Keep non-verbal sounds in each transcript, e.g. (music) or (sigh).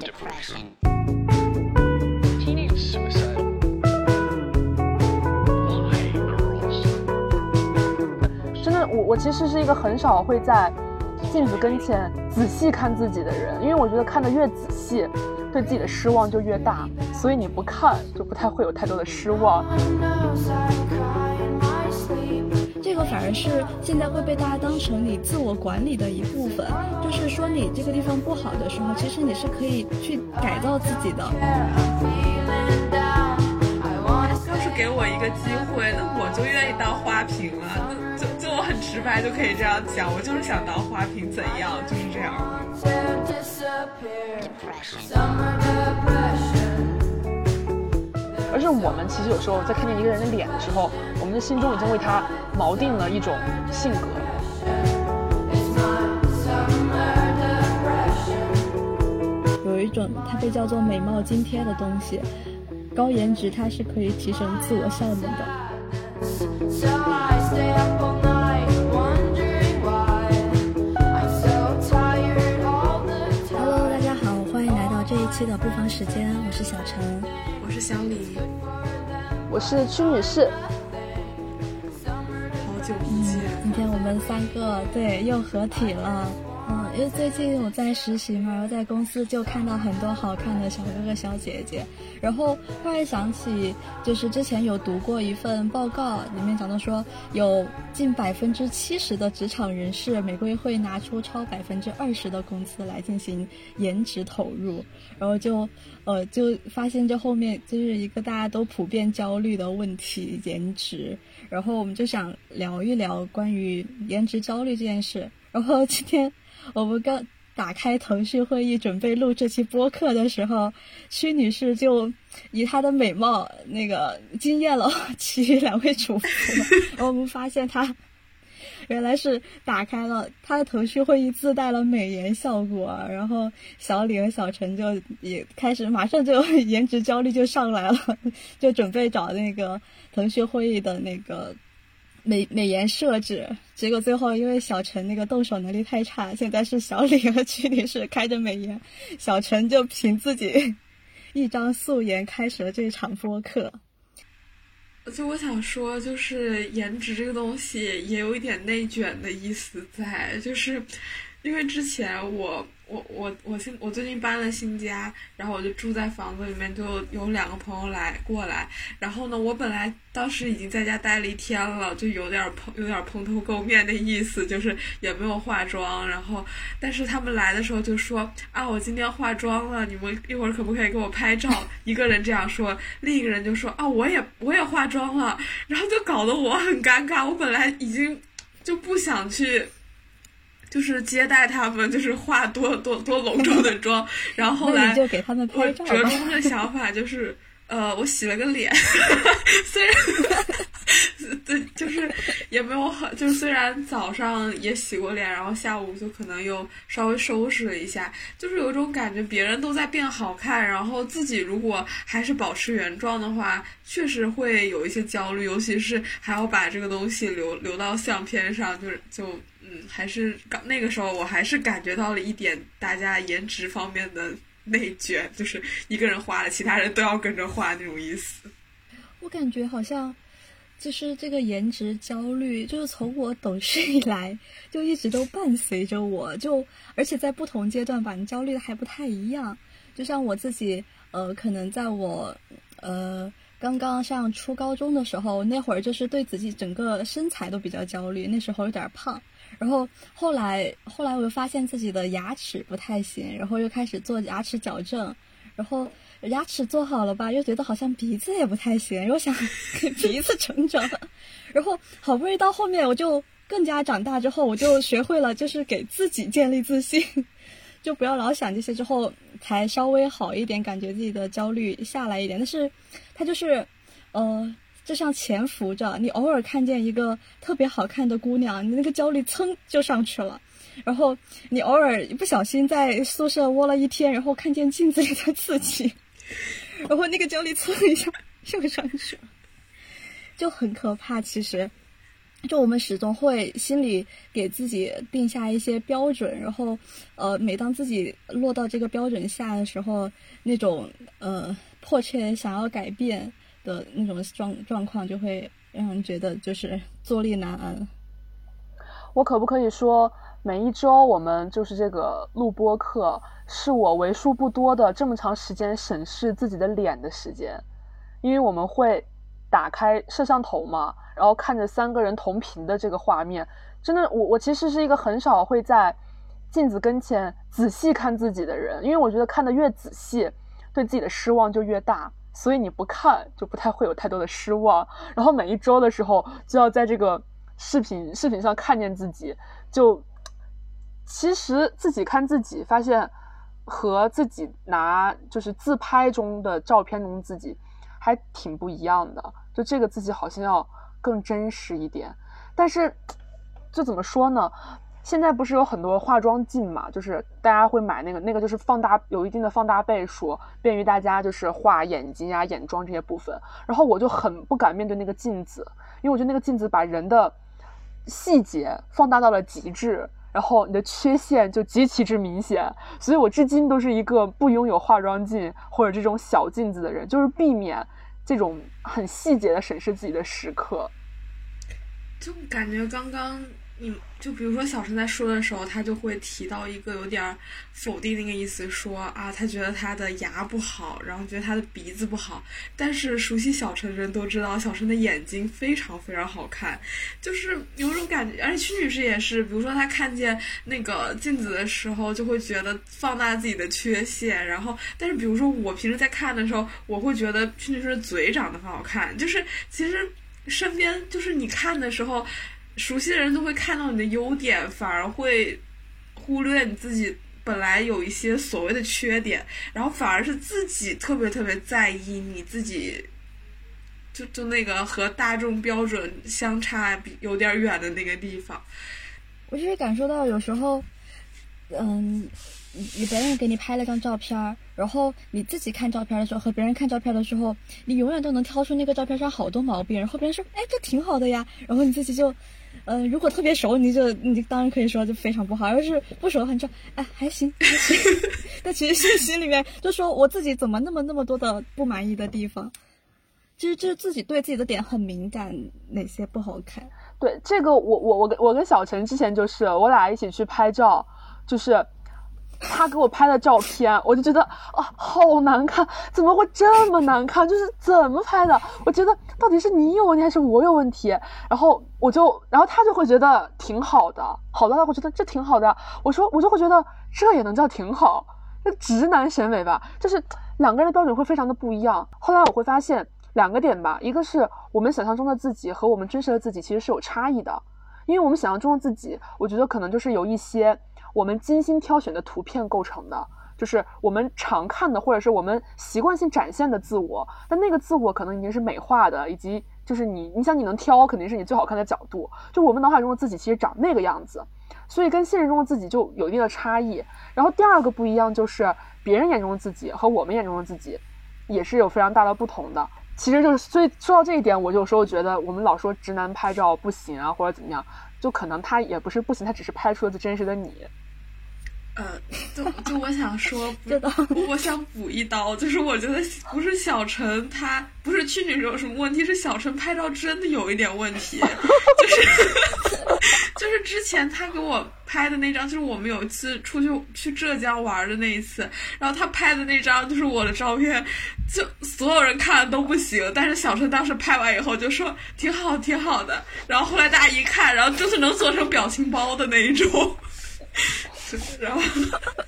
depression. Teenage suicide. Why, girls? 真的，我我其实是一个很少会在镜子跟前仔细看自己的人，因为我觉得看得越仔细，对自己的失望就越大，所以你不看就不太会有太多的失望。这个反而是现在会被大家当成你自我管理的一部分，就是说你这个地方不好的时候，其实你是可以去改造自己的。要是给我一个机会，那我就愿意当花瓶了。那就就我很直白就可以这样讲，我就是想当花瓶，怎样？就是这样。而是我们其实有时候在看见一个人的脸的时候，我们的心中已经为他锚定了一种性格。有一种它被叫做美貌津贴的东西，高颜值它是可以提升自我效能的。期的不妨时间，我是小陈。我是小李，我是屈女士，好久不见。今天我们三个对又合体了。因为最近我在实习嘛，然后在公司就看到很多好看的小哥哥小姐姐，然后忽然想起，就是之前有读过一份报告，里面讲到说，有近百分之七十的职场人士每个月会拿出超百分之二十的工资来进行颜值投入，然后就呃就发现这后面就是一个大家都普遍焦虑的问题——颜值。然后我们就想聊一聊关于颜值焦虑这件事。然后今天我们刚打开腾讯会议准备录这期播客的时候，屈女士就以她的美貌那个惊艳了其余两位主播。我们发现她原来是打开了她的腾讯会议自带了美颜效果，然后小李和小陈就也开始马上就 (laughs) 颜值焦虑就上来了，就准备找那个腾讯会议的那个美美颜设置，结果最后因为小陈那个动手能力太差，现在是小李和曲女士开着美颜，小陈就凭自己 (laughs) 一张素颜开始了这一场播客。就我想说，就是颜值这个东西也有一点内卷的意思在，就是因为之前我我我我现我最近搬了新家，然后我就住在房子里面，就有两个朋友来过来，然后呢，我本来当时已经在家待了一天了，就有点蓬有点蓬头垢面的意思，就是也没有化妆，然后但是他们来的时候就说啊，我今天化妆了，你们一会儿可不可以给我拍照？一个人这样说，另一个人就说啊，我也我也化妆了，然后就搞得我很尴尬，我本来已经就不想去。就是接待他们，就是化多多多隆重的 (laughs) 妆，然后后来就给他们我拍照吧。折中的想法就是，呃，我洗了个脸，(laughs) 虽然对，就是也没有很，就是虽然早上也洗过脸，然后下午就可能又稍微收拾了一下，就是有一种感觉，别人都在变好看，然后自己如果还是保持原状的话，确实会有一些焦虑，尤其是还要把这个东西留留到相片上，就是就。嗯，还是刚那个时候，我还是感觉到了一点大家颜值方面的内卷，就是一个人画了，其他人都要跟着画那种意思。我感觉好像就是这个颜值焦虑，就是从我懂事以来就一直都伴随着我，就而且在不同阶段吧，你焦虑的还不太一样。就像我自己，呃，可能在我呃刚刚上初高中的时候，那会儿就是对自己整个身材都比较焦虑，那时候有点胖。然后后来后来我又发现自己的牙齿不太行，然后又开始做牙齿矫正，然后牙齿做好了吧，又觉得好像鼻子也不太行，又想给 (laughs) 鼻子整整，然后好不容易到后面我就更加长大之后，我就学会了就是给自己建立自信，(laughs) 就不要老想这些，之后才稍微好一点，感觉自己的焦虑下来一点。但是它就是，呃。就像潜伏着，你偶尔看见一个特别好看的姑娘，你那个焦虑噌就上去了。然后你偶尔一不小心在宿舍窝了一天，然后看见镜子里的自己，(laughs) 然后那个焦虑蹭一下又上去了，就很可怕。其实，就我们始终会心里给自己定下一些标准，然后，呃，每当自己落到这个标准下的时候，那种呃迫切想要改变的那种状状况，就会让人觉得就是坐立难安。我可不可以说，每一周我们就是这个录播课，是我为数不多的这么长时间审视自己的脸的时间，因为我们会打开摄像头嘛，然后看着三个人同屏的这个画面，真的，我我其实是一个很少会在镜子跟前仔细看自己的人，因为我觉得看得越仔细，对自己的失望就越大，所以你不看就不太会有太多的失望，然后每一周的时候就要在这个。视频视频上看见自己，就其实自己看自己，发现和自己拿就是自拍中的照片中自己还挺不一样的。就这个自己好像要更真实一点，但是就怎么说呢？现在不是有很多化妆镜嘛，就是大家会买那个那个，就是放大有一定的放大倍数，便于大家就是画眼睛啊、眼妆这些部分。然后我就很不敢面对那个镜子，因为我觉得那个镜子把人的。细节放大到了极致，然后你的缺陷就极其之明显，所以我至今都是一个不拥有化妆镜或者这种小镜子的人，就是避免这种很细节的审视自己的时刻。就感觉刚刚。你就比如说小陈在说的时候，他就会提到一个有点否定那个意思，说啊，他觉得他的牙不好，然后觉得他的鼻子不好。但是熟悉小陈的人都知道，小陈的眼睛非常非常好看，就是有种感觉。而且屈女士也是，比如说她看见那个镜子的时候，就会觉得放大自己的缺陷。然后，但是比如说我平时在看的时候，我会觉得屈女士的嘴长得很好看。就是其实身边就是你看的时候。熟悉的人都会看到你的优点，反而会忽略你自己本来有一些所谓的缺点，然后反而是自己特别特别在意你自己，就就那个和大众标准相差有点远的那个地方。我就是感受到有时候，嗯，你别人给你拍了张照片，然后你自己看照片的时候和别人看照片的时候，你永远都能挑出那个照片上好多毛病，然后别人说，哎，这挺好的呀，然后你自己就。嗯，如果特别熟，你就你当然可以说就非常不好；要是不熟的话，你说哎还行还行。但其实是心里面就说我自己怎么那么那么多的不满意的地方，其实就是自己对自己的点很敏感，哪些不好看。对这个，我我我跟我跟小陈之前就是我俩一起去拍照，就是。他给我拍的照片，我就觉得啊，好难看，怎么会这么难看？(laughs) 就是怎么拍的？我觉得到底是你有问题还是我有问题？然后我就，然后他就会觉得挺好的，好的他会觉得这挺好的。我说我就会觉得这也能叫挺好？那直男审美吧，就是两个人的标准会非常的不一样。后来我会发现两个点吧，一个是我们想象中的自己和我们真实的自己其实是有差异的，因为我们想象中的自己，我觉得可能就是有一些。我们精心挑选的图片构成的，就是我们常看的，或者是我们习惯性展现的自我。但那个自我可能已经是美化的，以及就是你，你想你能挑，肯定是你最好看的角度。就我们脑海中的自己其实长那个样子，所以跟现实中的自己就有一定的差异。然后第二个不一样就是别人眼中的自己和我们眼中的自己，也是有非常大的不同的。其实就是，所以说到这一点，我有时候觉得我们老说直男拍照不行啊，或者怎么样，就可能他也不是不行，他只是拍出了最真实的你。呃，就就我想说，(laughs) 我我想补一刀，就是我觉得不是小陈他不是去女有什么问题，是小陈拍照真的有一点问题，(laughs) 就是 (laughs) 就是之前他给我拍的那张，就是我们有一次出去去浙江玩的那一次，然后他拍的那张就是我的照片，就所有人看了都不行，但是小陈当时拍完以后就说挺好挺好的，然后后来大家一看，然后就是能做成表情包的那一种。然后，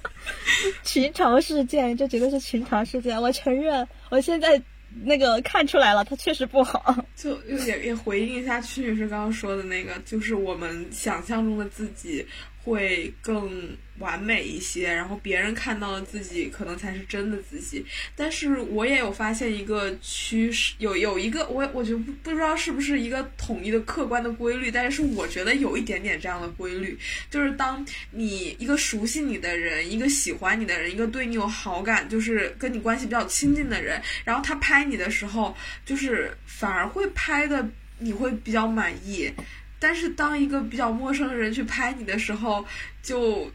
(laughs) 群嘲事件，这绝对是群嘲事件。我承认，我现在那个看出来了，他确实不好。就也也回应一下曲女士刚刚说的那个，就是我们想象中的自己会更。完美一些，然后别人看到的自己可能才是真的自己。但是我也有发现一个趋势，有有一个我我觉得不不知道是不是一个统一的客观的规律，但是我觉得有一点点这样的规律，就是当你一个熟悉你的人，一个喜欢你的人，一个对你有好感，就是跟你关系比较亲近的人，然后他拍你的时候，就是反而会拍的你会比较满意。但是当一个比较陌生的人去拍你的时候，就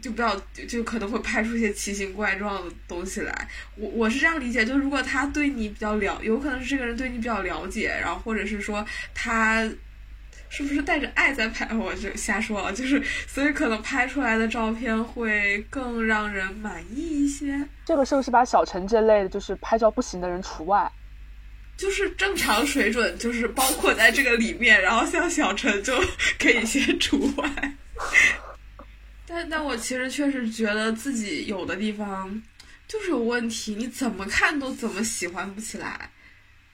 就不要就就可能会拍出一些奇形怪状的东西来。我我是这样理解，就如果他对你比较了，有可能是这个人对你比较了解，然后或者是说他是不是带着爱在拍，我就瞎说了，就是所以可能拍出来的照片会更让人满意一些。这个是不是把小陈这类的就是拍照不行的人除外？就是正常水准，就是包括在这个里面，然后像小陈就 (laughs) 可以先除外。但但我其实确实觉得自己有的地方就是有问题，你怎么看都怎么喜欢不起来。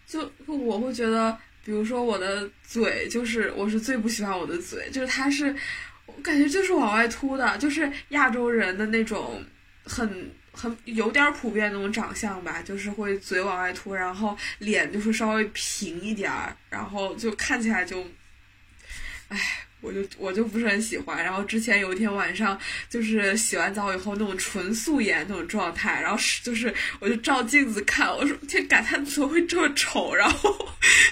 就我会觉得，比如说我的嘴，就是我是最不喜欢我的嘴，就是它是，我感觉就是往外凸的，就是亚洲人的那种很很有点普遍那种长相吧，就是会嘴往外凸，然后脸就是稍微平一点儿，然后就看起来就，唉。我就我就不是很喜欢，然后之前有一天晚上，就是洗完澡以后那种纯素颜那种状态，然后是就是我就照镜子看，我说天，感叹怎么会这么丑？然后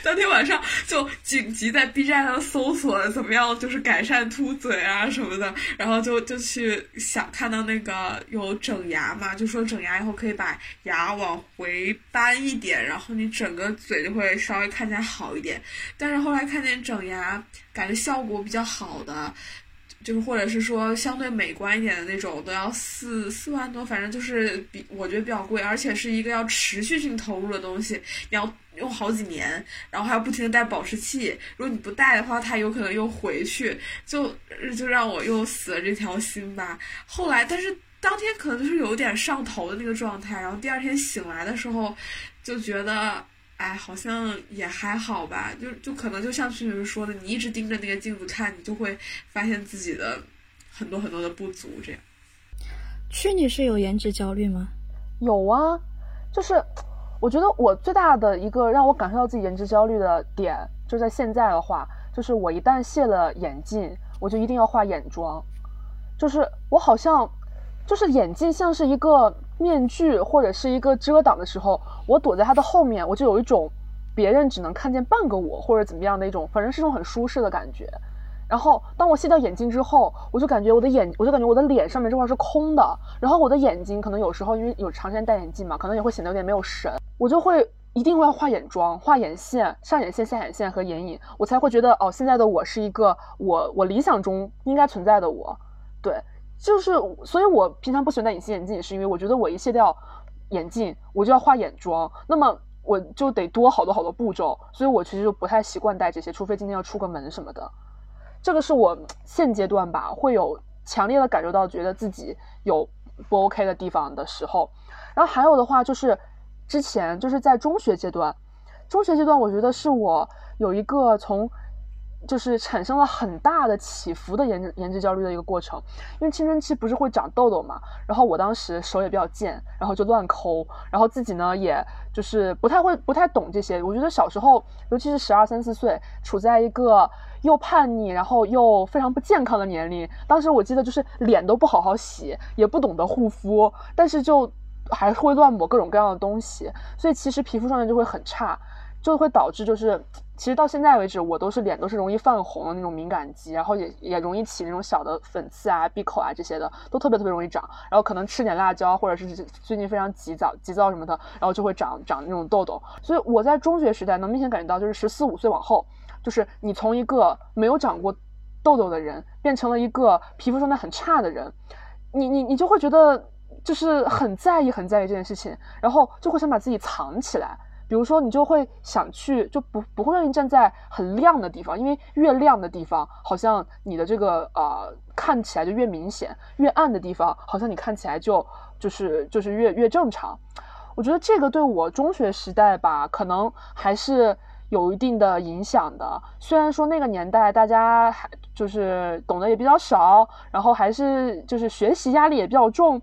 当天晚上就紧急在 B 站上搜索怎么样，就是改善凸嘴啊什么的，然后就就去想看到那个有整牙嘛，就说整牙以后可以把牙往回搬一点，然后你整个嘴就会稍微看起来好一点。但是后来看见整牙，感觉效果比较好的，就是或者是说相对美观一点的那种，都要四四万多，反正就是比我觉得比较贵，而且是一个要持续性投入的东西，你要用好几年，然后还要不停的带保湿器，如果你不带的话，它有可能又回去，就就让我又死了这条心吧。后来，但是当天可能就是有点上头的那个状态，然后第二天醒来的时候，就觉得。哎，好像也还好吧，就就可能就像徐女士说的，你一直盯着那个镜子看，你就会发现自己的很多很多的不足。这样，去女士有颜值焦虑吗？有啊，就是我觉得我最大的一个让我感受到自己颜值焦虑的点，就在现在的话，就是我一旦卸了眼镜，我就一定要化眼妆，就是我好像就是眼镜像是一个面具或者是一个遮挡的时候，我躲在它的后面，我就有一种别人只能看见半个我或者怎么样的一种，反正是种很舒适的感觉。然后当我卸掉眼镜之后，我就感觉我的眼，我就感觉我的脸上面这块是空的，然后我的眼睛可能有时候因为有长时间戴眼镜嘛，可能也会显得有点没有神，我就会一定会要画眼妆、画眼线、上眼线、下眼线和眼影，我才会觉得哦，现在的我是一个我我理想中应该存在的我，对，就是所以，我平常不喜欢戴隐形眼镜，也是因为我觉得我一卸掉眼镜，我就要画眼妆，那么我就得多好多好多步骤，所以我其实就不太习惯戴这些，除非今天要出个门什么的。这个是我现阶段吧，会有强烈的感受到，觉得自己有不 OK 的地方的时候。然后还有的话就是，之前就是在中学阶段，中学阶段我觉得是我有一个从就是产生了很大的起伏的颜值颜值焦虑的一个过程。因为青春期不是会长痘痘嘛，然后我当时手也比较贱，然后就乱抠，然后自己呢也就是不太会不太懂这些。我觉得小时候，尤其是十二三四岁，处在一个又叛逆，然后又非常不健康的年龄。当时我记得就是脸都不好好洗，也不懂得护肤，但是就还会乱抹各种各样的东西，所以其实皮肤状态就会很差，就会导致就是其实到现在为止，我都是脸都是容易泛红的那种敏感肌，然后也也容易起那种小的粉刺啊、闭口啊这些的，都特别特别容易长。然后可能吃点辣椒，或者是最近非常急躁急躁什么的，然后就会长长那种痘痘。所以我在中学时代能明显感觉到，就是十四五岁往后。就是你从一个没有长过痘痘的人，变成了一个皮肤状态很差的人，你你你就会觉得就是很在意很在意这件事情，然后就会想把自己藏起来。比如说，你就会想去就不不会愿意站在很亮的地方，因为越亮的地方，好像你的这个呃看起来就越明显；越暗的地方，好像你看起来就就是就是越越正常。我觉得这个对我中学时代吧，可能还是。有一定的影响的，虽然说那个年代大家还就是懂得也比较少，然后还是就是学习压力也比较重。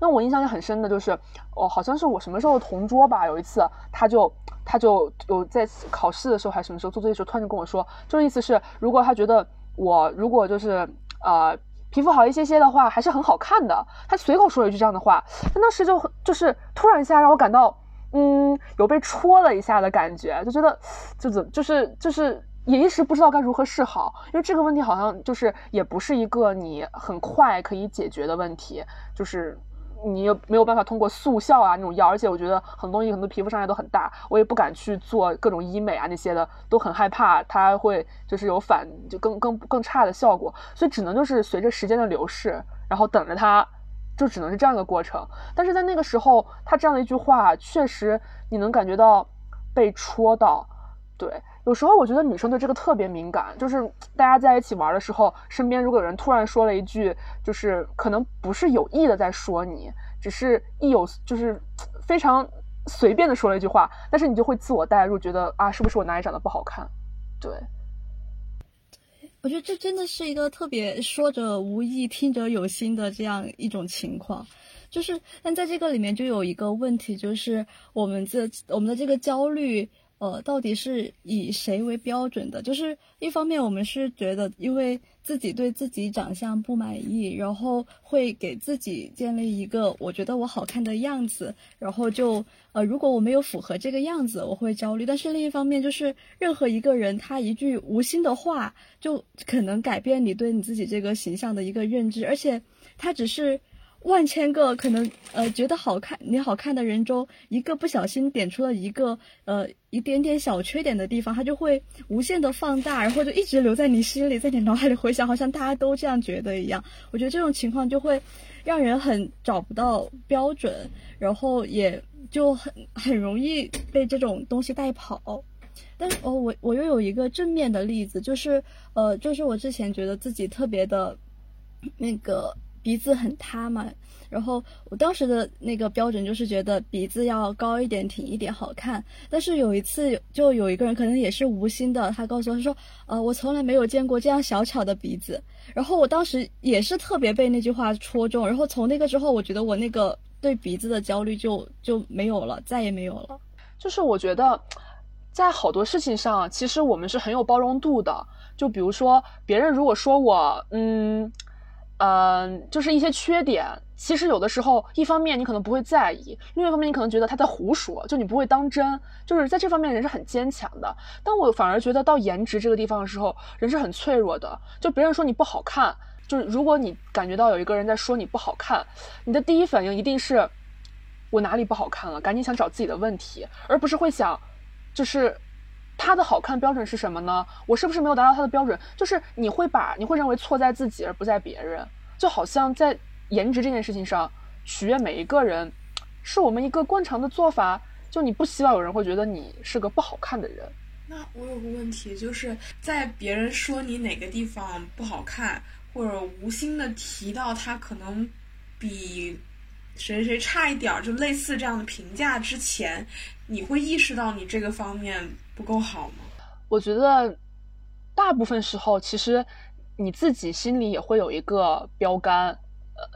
那我印象就很深的就是，哦，好像是我什么时候同桌吧，有一次他就他就有在考试的时候还是什么时候做作业的时候，突然就跟我说，就是意思是如果他觉得我如果就是呃皮肤好一些些的话，还是很好看的。他随口说了一句这样的话，他当时就就是突然一下让我感到。嗯，有被戳了一下的感觉，就觉得，就怎就是就是也一时不知道该如何是好，因为这个问题好像就是也不是一个你很快可以解决的问题，就是你又没有办法通过速效啊那种药，而且我觉得很多东西很多皮肤伤害都很大，我也不敢去做各种医美啊那些的，都很害怕它会就是有反就更更更差的效果，所以只能就是随着时间的流逝，然后等着它。就只能是这样一个过程，但是在那个时候，他这样的一句话，确实你能感觉到被戳到。对，有时候我觉得女生对这个特别敏感，就是大家在一起玩的时候，身边如果有人突然说了一句，就是可能不是有意的在说你，只是一有就是非常随便的说了一句话，但是你就会自我代入，觉得啊，是不是我哪里长得不好看？对。我觉得这真的是一个特别说者无意，听者有心的这样一种情况，就是，但在这个里面就有一个问题，就是我们这我们的这个焦虑。呃，到底是以谁为标准的？就是一方面，我们是觉得，因为自己对自己长相不满意，然后会给自己建立一个我觉得我好看的样子，然后就呃，如果我没有符合这个样子，我会焦虑。但是另一方面，就是任何一个人他一句无心的话，就可能改变你对你自己这个形象的一个认知，而且他只是。万千个可能，呃，觉得好看你好看的人中，一个不小心点出了一个呃一点点小缺点的地方，他就会无限的放大，然后就一直留在你心里，在你脑海里回想，好像大家都这样觉得一样。我觉得这种情况就会让人很找不到标准，然后也就很很容易被这种东西带跑。但是哦，我我又有一个正面的例子，就是呃，就是我之前觉得自己特别的，那个。鼻子很塌嘛，然后我当时的那个标准就是觉得鼻子要高一点、挺一点好看。但是有一次，就有一个人可能也是无心的，他告诉我他说：“呃，我从来没有见过这样小巧的鼻子。”然后我当时也是特别被那句话戳中，然后从那个之后，我觉得我那个对鼻子的焦虑就就没有了，再也没有了。就是我觉得，在好多事情上，其实我们是很有包容度的。就比如说，别人如果说我，嗯。嗯，就是一些缺点，其实有的时候，一方面你可能不会在意，另一方面你可能觉得他在胡说，就你不会当真，就是在这方面人是很坚强的。但我反而觉得到颜值这个地方的时候，人是很脆弱的。就别人说你不好看，就是如果你感觉到有一个人在说你不好看，你的第一反应一定是我哪里不好看了，赶紧想找自己的问题，而不是会想，就是他的好看标准是什么呢？我是不是没有达到他的标准？就是你会把你会认为错在自己而不在别人。就好像在颜值这件事情上取悦每一个人，是我们一个惯常的做法。就你不希望有人会觉得你是个不好看的人。那我有个问题，就是在别人说你哪个地方不好看，或者无心的提到他可能比谁谁差一点儿，就类似这样的评价之前，你会意识到你这个方面不够好吗？我觉得大部分时候其实。你自己心里也会有一个标杆，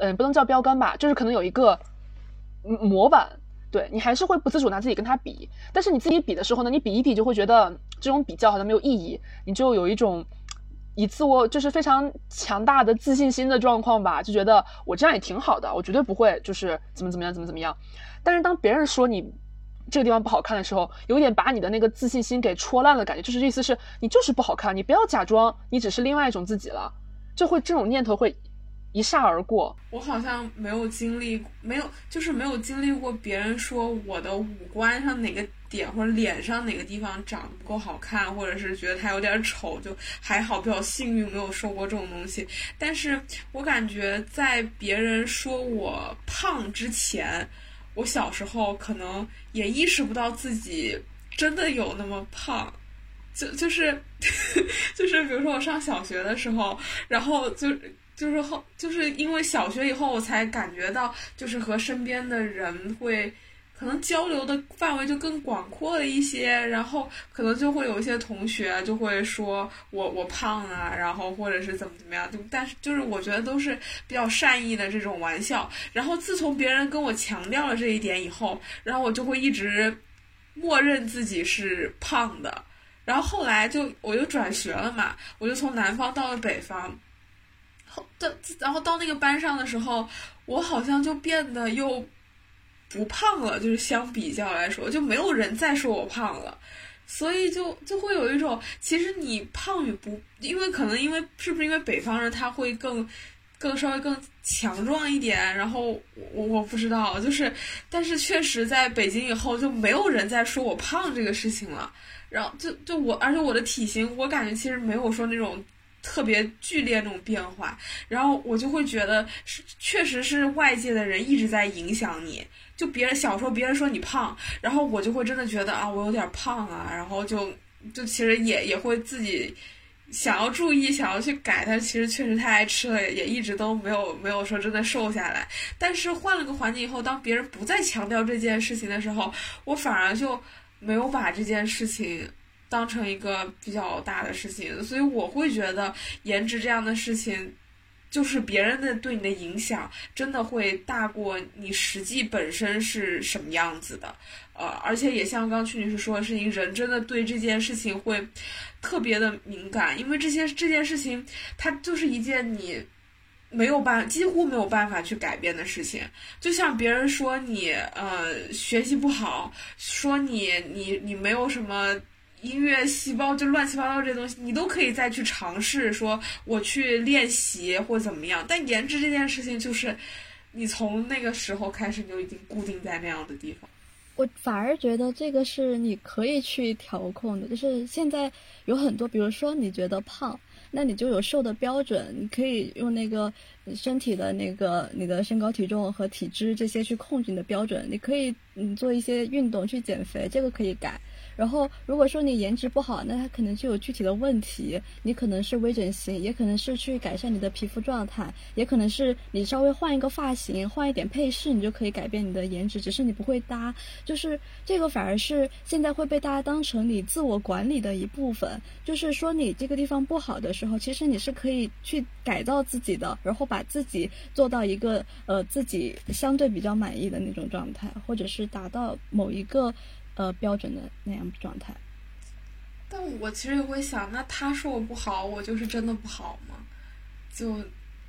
呃，不能叫标杆吧，就是可能有一个模板，对你还是会不自主拿自己跟他比。但是你自己比的时候呢，你比一比就会觉得这种比较好像没有意义，你就有一种以自我就是非常强大的自信心的状况吧，就觉得我这样也挺好的，我绝对不会就是怎么怎么样怎么怎么样。但是当别人说你。这个地方不好看的时候，有点把你的那个自信心给戳烂的，感觉就是意思是你就是不好看，你不要假装你只是另外一种自己了，就会这种念头会一刹而过。我好像没有经历，没有就是没有经历过别人说我的五官上哪个点或者脸上哪个地方长得不够好看，或者是觉得它有点丑，就还好比较幸运没有说过这种东西。但是我感觉在别人说我胖之前。我小时候可能也意识不到自己真的有那么胖，就就是 (laughs) 就是比如说我上小学的时候，然后就就是后就是因为小学以后我才感觉到，就是和身边的人会。可能交流的范围就更广阔了一些，然后可能就会有一些同学就会说我我胖啊，然后或者是怎么怎么样，就但是就是我觉得都是比较善意的这种玩笑。然后自从别人跟我强调了这一点以后，然后我就会一直默认自己是胖的。然后后来就我又转学了嘛，我就从南方到了北方，后到然后到那个班上的时候，我好像就变得又。不胖了，就是相比较来说，就没有人再说我胖了，所以就就会有一种，其实你胖与不，因为可能因为是不是因为北方人他会更更稍微更强壮一点，然后我我不知道，就是但是确实在北京以后就没有人再说我胖这个事情了，然后就就我，而且我的体型我感觉其实没有说那种。特别剧烈那种变化，然后我就会觉得是，确实是外界的人一直在影响你。就别人小时候别人说你胖，然后我就会真的觉得啊，我有点胖啊，然后就就其实也也会自己想要注意，想要去改，但其实确实太爱吃了，也一直都没有没有说真的瘦下来。但是换了个环境以后，当别人不再强调这件事情的时候，我反而就没有把这件事情。当成一个比较大的事情，所以我会觉得颜值这样的事情，就是别人的对你的影响，真的会大过你实际本身是什么样子的。呃，而且也像刚曲女士说的事情，人真的对这件事情会特别的敏感，因为这些这件事情，它就是一件你没有办几乎没有办法去改变的事情。就像别人说你呃学习不好，说你你你没有什么。音乐细胞就乱七八糟这东西，你都可以再去尝试，说我去练习或怎么样。但颜值这件事情，就是你从那个时候开始你就已经固定在那样的地方。我反而觉得这个是你可以去调控的，就是现在有很多，比如说你觉得胖，那你就有瘦的标准，你可以用那个身体的那个你的身高体重和体脂这些去控制你的标准。你可以嗯做一些运动去减肥，这个可以改。然后，如果说你颜值不好，那它可能就有具体的问题。你可能是微整形，也可能是去改善你的皮肤状态，也可能是你稍微换一个发型，换一点配饰，你就可以改变你的颜值。只是你不会搭，就是这个反而是现在会被大家当成你自我管理的一部分。就是说你这个地方不好的时候，其实你是可以去改造自己的，然后把自己做到一个呃自己相对比较满意的那种状态，或者是达到某一个。呃，标准的那样状态。但我其实也会想，那他说我不好，我就是真的不好吗？就，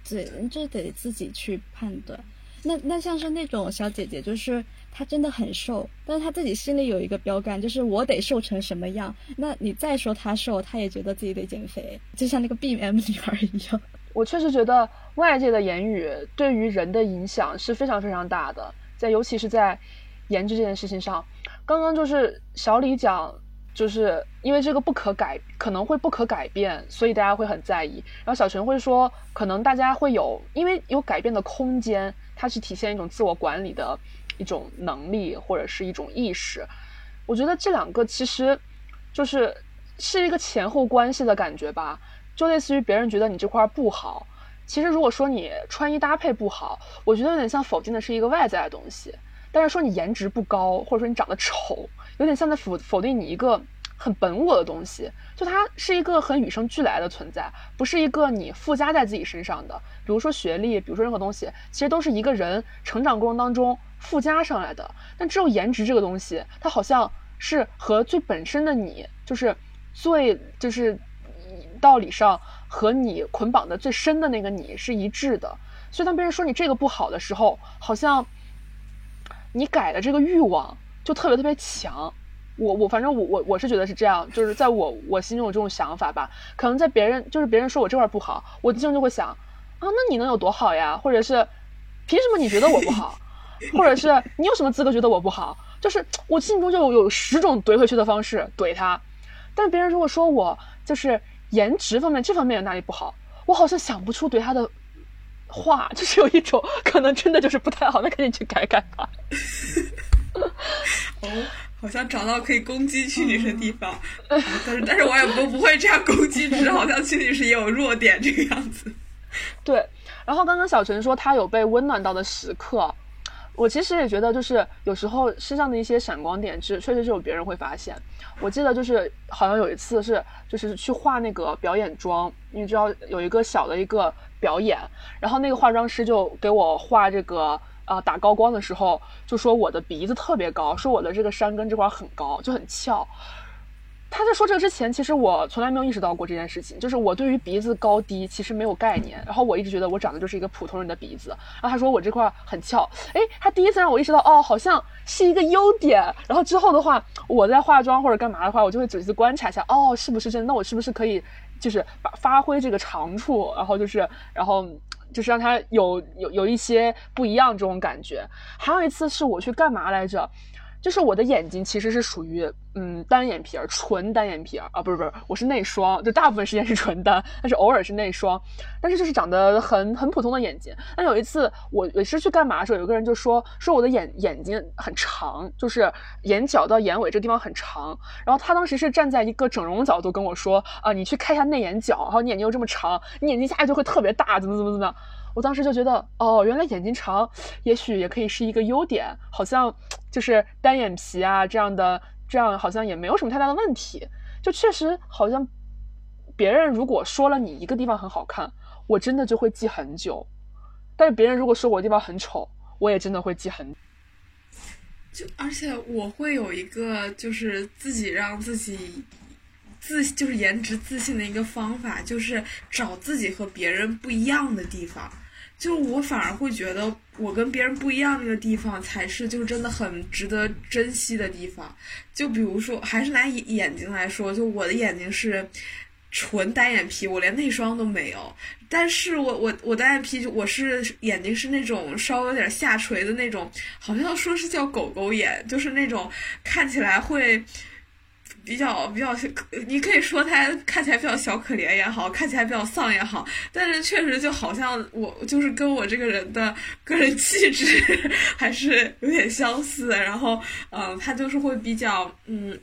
对，这得自己去判断。那那像是那种小姐姐，就是她真的很瘦，但是她自己心里有一个标杆，就是我得瘦成什么样。那你再说她瘦，她也觉得自己得减肥，就像那个 B M 女孩一样。(laughs) 我确实觉得外界的言语对于人的影响是非常非常大的，在尤其是在颜值这件事情上。刚刚就是小李讲，就是因为这个不可改，可能会不可改变，所以大家会很在意。然后小陈会说，可能大家会有，因为有改变的空间，它是体现一种自我管理的一种能力或者是一种意识。我觉得这两个其实就是是一个前后关系的感觉吧，就类似于别人觉得你这块不好，其实如果说你穿衣搭配不好，我觉得有点像否定的是一个外在的东西。但是说你颜值不高，或者说你长得丑，有点像在否否定你一个很本我的东西，就它是一个很与生俱来的存在，不是一个你附加在自己身上的。比如说学历，比如说任何东西，其实都是一个人成长过程当中附加上来的。但只有颜值这个东西，它好像是和最本身的你，就是最就是道理上和你捆绑的最深的那个你是一致的。所以当别人说你这个不好的时候，好像。你改的这个欲望就特别特别强，我我反正我我我是觉得是这样，就是在我我心中有这种想法吧。可能在别人就是别人说我这块不好，我心中就会想啊，那你能有多好呀？或者是凭什么你觉得我不好？或者是你有什么资格觉得我不好？就是我心中就有十种怼回去的方式怼他。但别人如果说我就是颜值方面这方面有哪里不好，我好像想不出怼他的。话 (laughs) 就是有一种可能，真的就是不太好，那赶紧去改改吧。哦，好像找到可以攻击屈女士的地方，但是但是我也不不会这样攻击，只是好像屈女士也有弱点这个样子。(laughs) 对，然后刚刚小陈说他有被温暖到的时刻。我其实也觉得，就是有时候身上的一些闪光点，是确实是有别人会发现。我记得就是好像有一次是就是去画那个表演妆，你知道有一个小的一个表演，然后那个化妆师就给我画这个啊打高光的时候，就说我的鼻子特别高，说我的这个山根这块很高，就很翘。他在说这个之前，其实我从来没有意识到过这件事情，就是我对于鼻子高低其实没有概念，然后我一直觉得我长得就是一个普通人的鼻子，然后他说我这块很翘，哎，他第一次让我意识到，哦，好像是一个优点，然后之后的话，我在化妆或者干嘛的话，我就会仔细观察一下，哦，是不是真的？那我是不是可以就是把发挥这个长处，然后就是然后。就是让他有有有一些不一样这种感觉。还有一次是我去干嘛来着？就是我的眼睛其实是属于嗯单眼皮儿，纯单眼皮儿啊，不是不是，我是内双，就大部分时间是纯单，但是偶尔是内双。但是就是长得很很普通的眼睛。但有一次我也是去干嘛的时候，有个人就说说我的眼眼睛很长，就是眼角到眼尾这个地方很长。然后他当时是站在一个整容角度跟我说啊，你去看一下内眼角，然后你眼睛又这么长，你眼睛下来就会特别大，怎么怎么怎么。我当时就觉得，哦，原来眼睛长，也许也可以是一个优点，好像就是单眼皮啊这样的，这样好像也没有什么太大的问题。就确实好像别人如果说了你一个地方很好看，我真的就会记很久；但是别人如果说我地方很丑，我也真的会记很。就而且我会有一个就是自己让自己自就是颜值自信的一个方法，就是找自己和别人不一样的地方。就我反而会觉得，我跟别人不一样那个地方才是就真的很值得珍惜的地方。就比如说，还是拿眼睛来说，就我的眼睛是纯单眼皮，我连内双都没有。但是我我我单眼皮就，我是眼睛是那种稍微有点下垂的那种，好像说是叫狗狗眼，就是那种看起来会。比较比较，你可以说他看起来比较小可怜也好，看起来比较丧也好，但是确实就好像我就是跟我这个人的个人气质还是有点相似。然后，嗯，他就是会比较，嗯，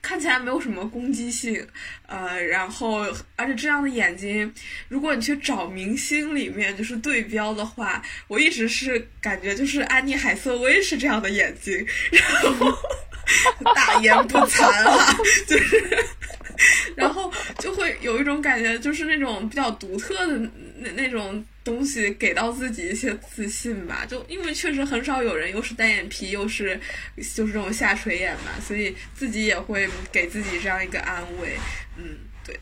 看起来没有什么攻击性，呃，然后而且这样的眼睛，如果你去找明星里面就是对标的话，我一直是感觉就是安妮海瑟薇是这样的眼睛，然后。(laughs) 大言不惭啊，(laughs) 就是，然后就会有一种感觉，就是那种比较独特的那那种东西，给到自己一些自信吧。就因为确实很少有人又是单眼皮又是就是这种下垂眼嘛，所以自己也会给自己这样一个安慰。嗯，对。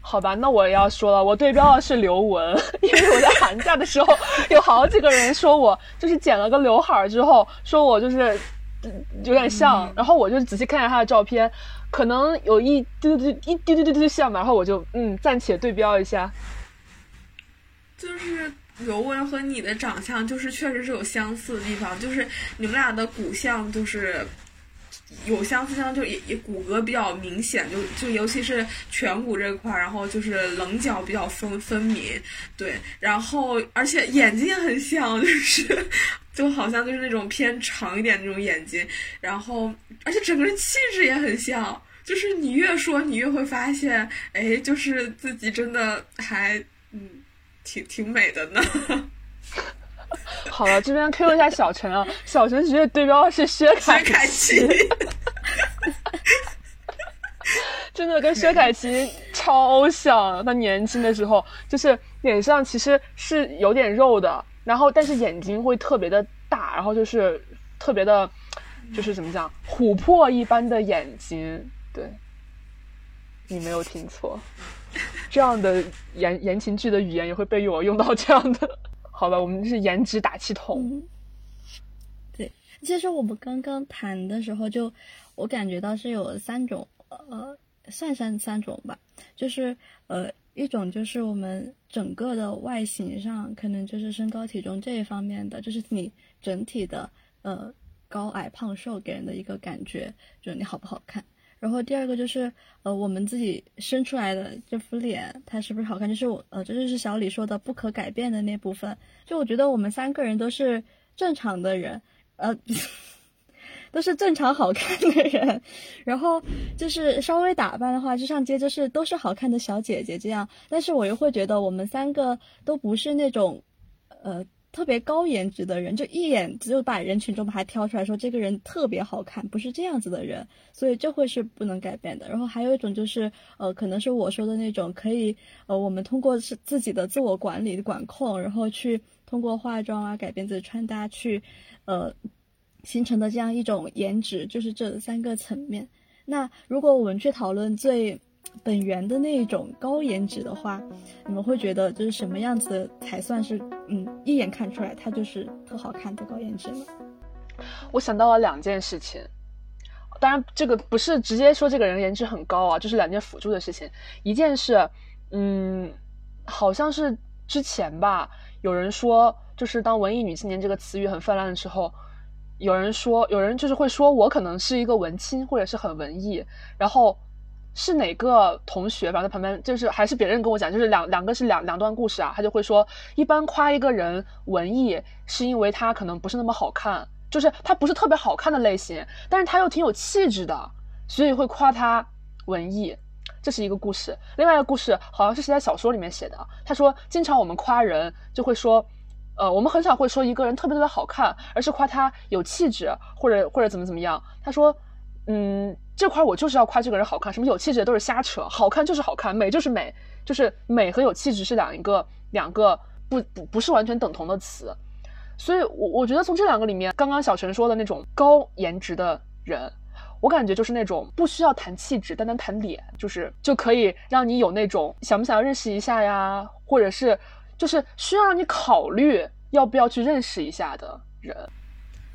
好吧，那我要说了，我对标的是刘雯，(laughs) 因为我在寒假的时候有好几个人说我就是剪了个刘海之后，说我就是。有点像，然后我就仔细看一下他的照片，可能有一丢丢一丢丢丢丢像吧，然后我就嗯暂且对标一下。就是尤文和你的长相，就是确实是有相似的地方，就是你们俩的骨相就是有相似，相就也也骨骼比较明显，就就尤其是颧骨这块，然后就是棱角比较分分明，对，然后而且眼睛也很像，就是。就好像就是那种偏长一点那种眼睛，然后而且整个人气质也很像，就是你越说你越会发现，哎，就是自己真的还嗯挺挺美的呢。好了，这边 Q 一下小陈啊，小陈直接对标是薛凯琪，(laughs) 真的跟薛凯琪超像，他年轻的时候就是脸上其实是有点肉的。然后，但是眼睛会特别的大，然后就是特别的，就是怎么讲，琥珀一般的眼睛。对，你没有听错，这样的言言情剧的语言也会被我用到这样的。好吧，我们是颜值打气筒。对，其实我们刚刚谈的时候，就我感觉到是有三种，呃，算三三种吧，就是呃。一种就是我们整个的外形上，可能就是身高体重这一方面的，就是你整体的呃高矮胖瘦给人的一个感觉，就是你好不好看。然后第二个就是呃我们自己生出来的这副脸，它是不是好看？就是我呃这就是小李说的不可改变的那部分。就我觉得我们三个人都是正常的人，呃。都是正常好看的人，然后就是稍微打扮的话，就上街就是都是好看的小姐姐这样。但是我又会觉得我们三个都不是那种，呃，特别高颜值的人，就一眼只有把人群中把他挑出来说这个人特别好看，不是这样子的人，所以这会是不能改变的。然后还有一种就是，呃，可能是我说的那种，可以，呃，我们通过是自己的自我管理管控，然后去通过化妆啊，改变自己穿搭去，呃。形成的这样一种颜值，就是这三个层面。那如果我们去讨论最本源的那一种高颜值的话，你们会觉得就是什么样子才算是嗯一眼看出来他就是特好看的高颜值呢？我想到了两件事情，当然这个不是直接说这个人颜值很高啊，就是两件辅助的事情。一件是，嗯，好像是之前吧，有人说，就是当文艺女青年这个词语很泛滥的时候，有人说，有人就是会说我可能是一个文青，或者是很文艺，然后。是哪个同学？反正旁边就是还是别人跟我讲，就是两两个是两两段故事啊。他就会说，一般夸一个人文艺，是因为他可能不是那么好看，就是他不是特别好看的类型，但是他又挺有气质的，所以会夸他文艺。这是一个故事。另外一个故事好像是写在小说里面写的。他说，经常我们夸人就会说，呃，我们很少会说一个人特别特别好看，而是夸他有气质或者或者怎么怎么样。他说，嗯。这块我就是要夸这个人好看，什么有气质的都是瞎扯，好看就是好看，美就是美，就是美和有气质是两一个两个不不不是完全等同的词，所以，我我觉得从这两个里面，刚刚小陈说的那种高颜值的人，我感觉就是那种不需要谈气质，单单谈脸，就是就可以让你有那种想不想要认识一下呀，或者是就是需要你考虑要不要去认识一下的人。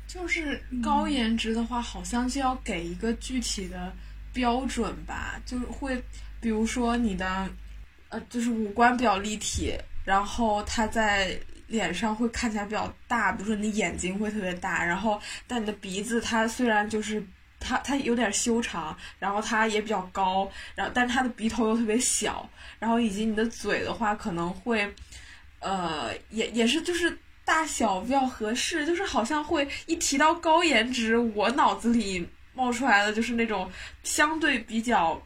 就是高颜值的话，好像就要给一个具体的标准吧，就是会，比如说你的，呃，就是五官比较立体，然后他在脸上会看起来比较大，比如说你的眼睛会特别大，然后但你的鼻子它虽然就是它它有点修长，然后它也比较高，然后但它的鼻头又特别小，然后以及你的嘴的话可能会，呃，也也是就是。大小比较合适，就是好像会一提到高颜值，我脑子里冒出来的就是那种相对比较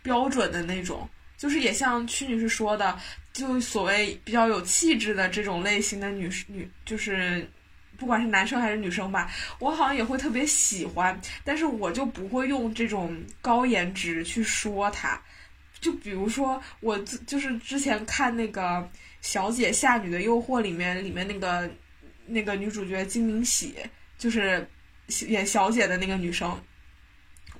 标准的那种，就是也像屈女士说的，就所谓比较有气质的这种类型的女女，就是不管是男生还是女生吧，我好像也会特别喜欢，但是我就不会用这种高颜值去说他，就比如说我就是之前看那个。小姐夏女的诱惑里面，里面那个那个女主角金明喜，就是演小姐的那个女生，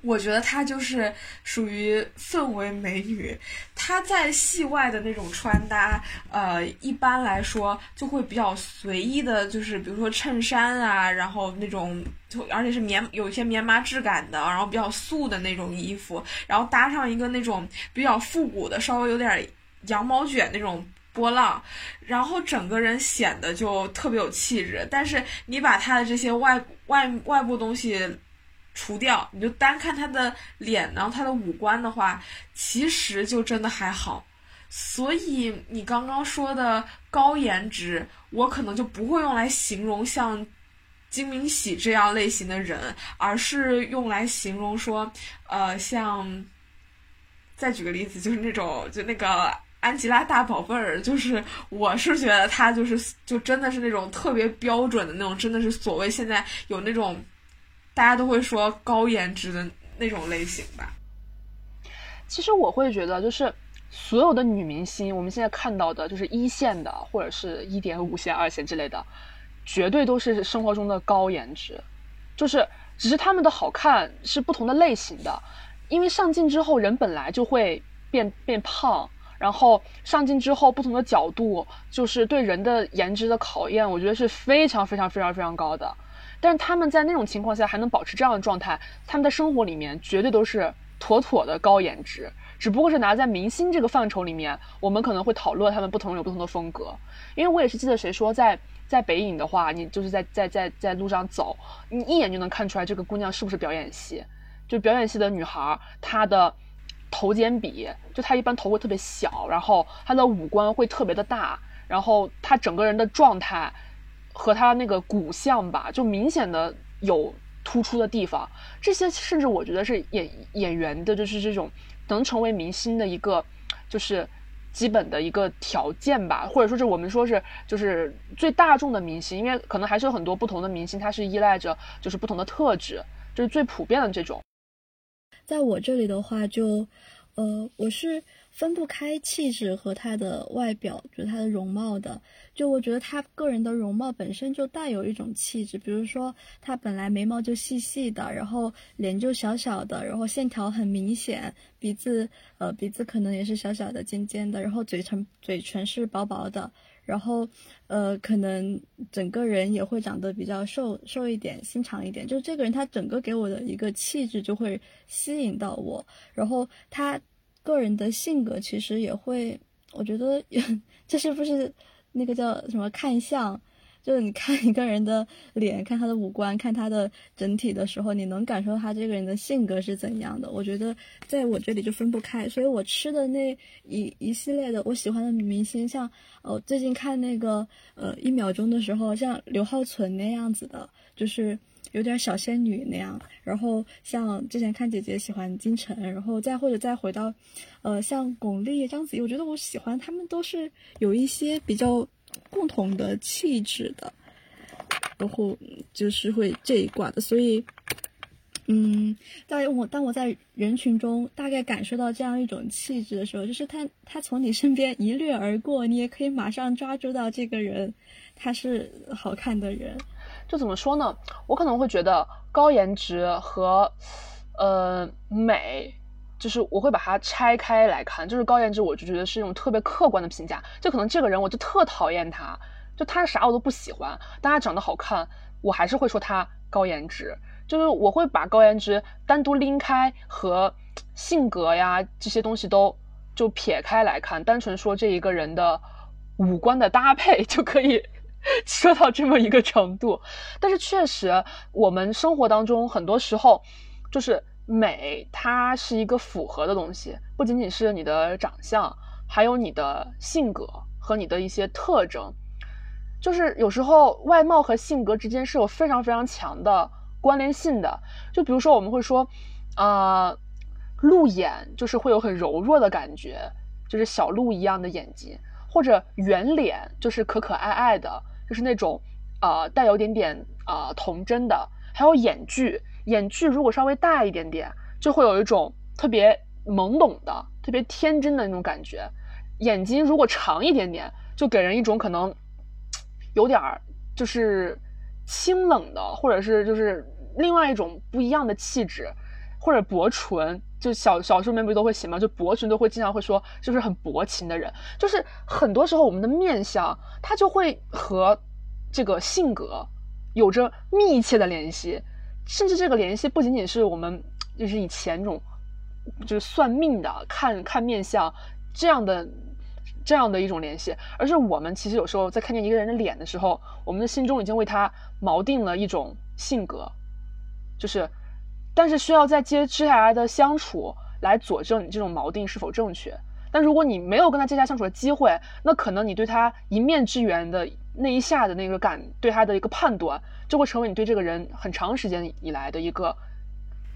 我觉得她就是属于氛围美女。她在戏外的那种穿搭，呃，一般来说就会比较随意的，就是比如说衬衫啊，然后那种就而且是棉有一些棉麻质感的，然后比较素的那种衣服，然后搭上一个那种比较复古的，稍微有点羊毛卷那种。波浪，然后整个人显得就特别有气质。但是你把他的这些外外外部东西除掉，你就单看他的脸，然后他的五官的话，其实就真的还好。所以你刚刚说的高颜值，我可能就不会用来形容像金明喜这样类型的人，而是用来形容说，呃，像再举个例子，就是那种就那个。安吉拉大宝贝儿，就是我是觉得她就是就真的是那种特别标准的那种，真的是所谓现在有那种大家都会说高颜值的那种类型吧。其实我会觉得，就是所有的女明星，我们现在看到的，就是一线的或者是一点五线、二线之类的，绝对都是生活中的高颜值，就是只是她们的好看是不同的类型的，因为上镜之后人本来就会变变胖。然后上镜之后，不同的角度就是对人的颜值的考验，我觉得是非常非常非常非常高的。但是他们在那种情况下还能保持这样的状态，他们的生活里面绝对都是妥妥的高颜值，只不过是拿在明星这个范畴里面，我们可能会讨论他们不同有不同的风格。因为我也是记得谁说，在在北影的话，你就是在在在在路上走，你一眼就能看出来这个姑娘是不是表演系，就表演系的女孩，她的。头肩比，就他一般头会特别小，然后他的五官会特别的大，然后他整个人的状态和他那个骨相吧，就明显的有突出的地方。这些甚至我觉得是演演员的，就是这种能成为明星的一个，就是基本的一个条件吧，或者说是我们说是就是最大众的明星，因为可能还是有很多不同的明星，他是依赖着就是不同的特质，就是最普遍的这种。在我这里的话，就，呃，我是分不开气质和他的外表，就是他的容貌的。就我觉得他个人的容貌本身就带有一种气质，比如说他本来眉毛就细细的，然后脸就小小的，然后线条很明显，鼻子呃鼻子可能也是小小的、尖尖的，然后嘴唇嘴唇是薄薄的，然后呃可能整个人也会长得比较瘦瘦一点、心长一点，就这个人他整个给我的一个气质就会吸引到我，然后他个人的性格其实也会，我觉得 (laughs) 这是不是？那个叫什么看相，就是你看一个人的脸，看他的五官，看他的整体的时候，你能感受他这个人的性格是怎样的。我觉得在我这里就分不开，所以我吃的那一一系列的我喜欢的女明星，像呃最近看那个呃一秒钟的时候，像刘浩存那样子的，就是有点小仙女那样。然后像之前看姐姐喜欢金晨，然后再或者再回到，呃像巩俐、章子怡，我觉得我喜欢他们都是有一些比较。共同的气质的，然后就是会这一挂的，所以，嗯，在我当我在人群中大概感受到这样一种气质的时候，就是他他从你身边一掠而过，你也可以马上抓住到这个人，他是好看的人。就怎么说呢？我可能会觉得高颜值和呃美。就是我会把它拆开来看，就是高颜值，我就觉得是一种特别客观的评价。就可能这个人我就特讨厌他，就他啥我都不喜欢，但他长得好看，我还是会说他高颜值。就是我会把高颜值单独拎开和性格呀这些东西都就撇开来看，单纯说这一个人的五官的搭配 (laughs) 就可以说到这么一个程度。但是确实，我们生活当中很多时候就是。美，它是一个复合的东西，不仅仅是你的长相，还有你的性格和你的一些特征。就是有时候外貌和性格之间是有非常非常强的关联性的。就比如说，我们会说，啊，鹿眼就是会有很柔弱的感觉，就是小鹿一样的眼睛，或者圆脸就是可可爱爱的，就是那种啊带有点点啊童真的，还有眼距。眼距如果稍微大一点点，就会有一种特别懵懂的、特别天真的那种感觉。眼睛如果长一点点，就给人一种可能有点儿就是清冷的，或者是就是另外一种不一样的气质。或者薄唇，就小小说里面不都会写吗？就薄唇都会经常会说，就是很薄情的人。就是很多时候我们的面相，它就会和这个性格有着密切的联系。甚至这个联系不仅仅是我们就是以前那种就是算命的看看面相这样的这样的一种联系，而是我们其实有时候在看见一个人的脸的时候，我们的心中已经为他锚定了一种性格，就是但是需要在接接下来的相处来佐证你这种锚定是否正确。但如果你没有跟他接下来相处的机会，那可能你对他一面之缘的那一下的那个感对他的一个判断。就会成为你对这个人很长时间以来的一个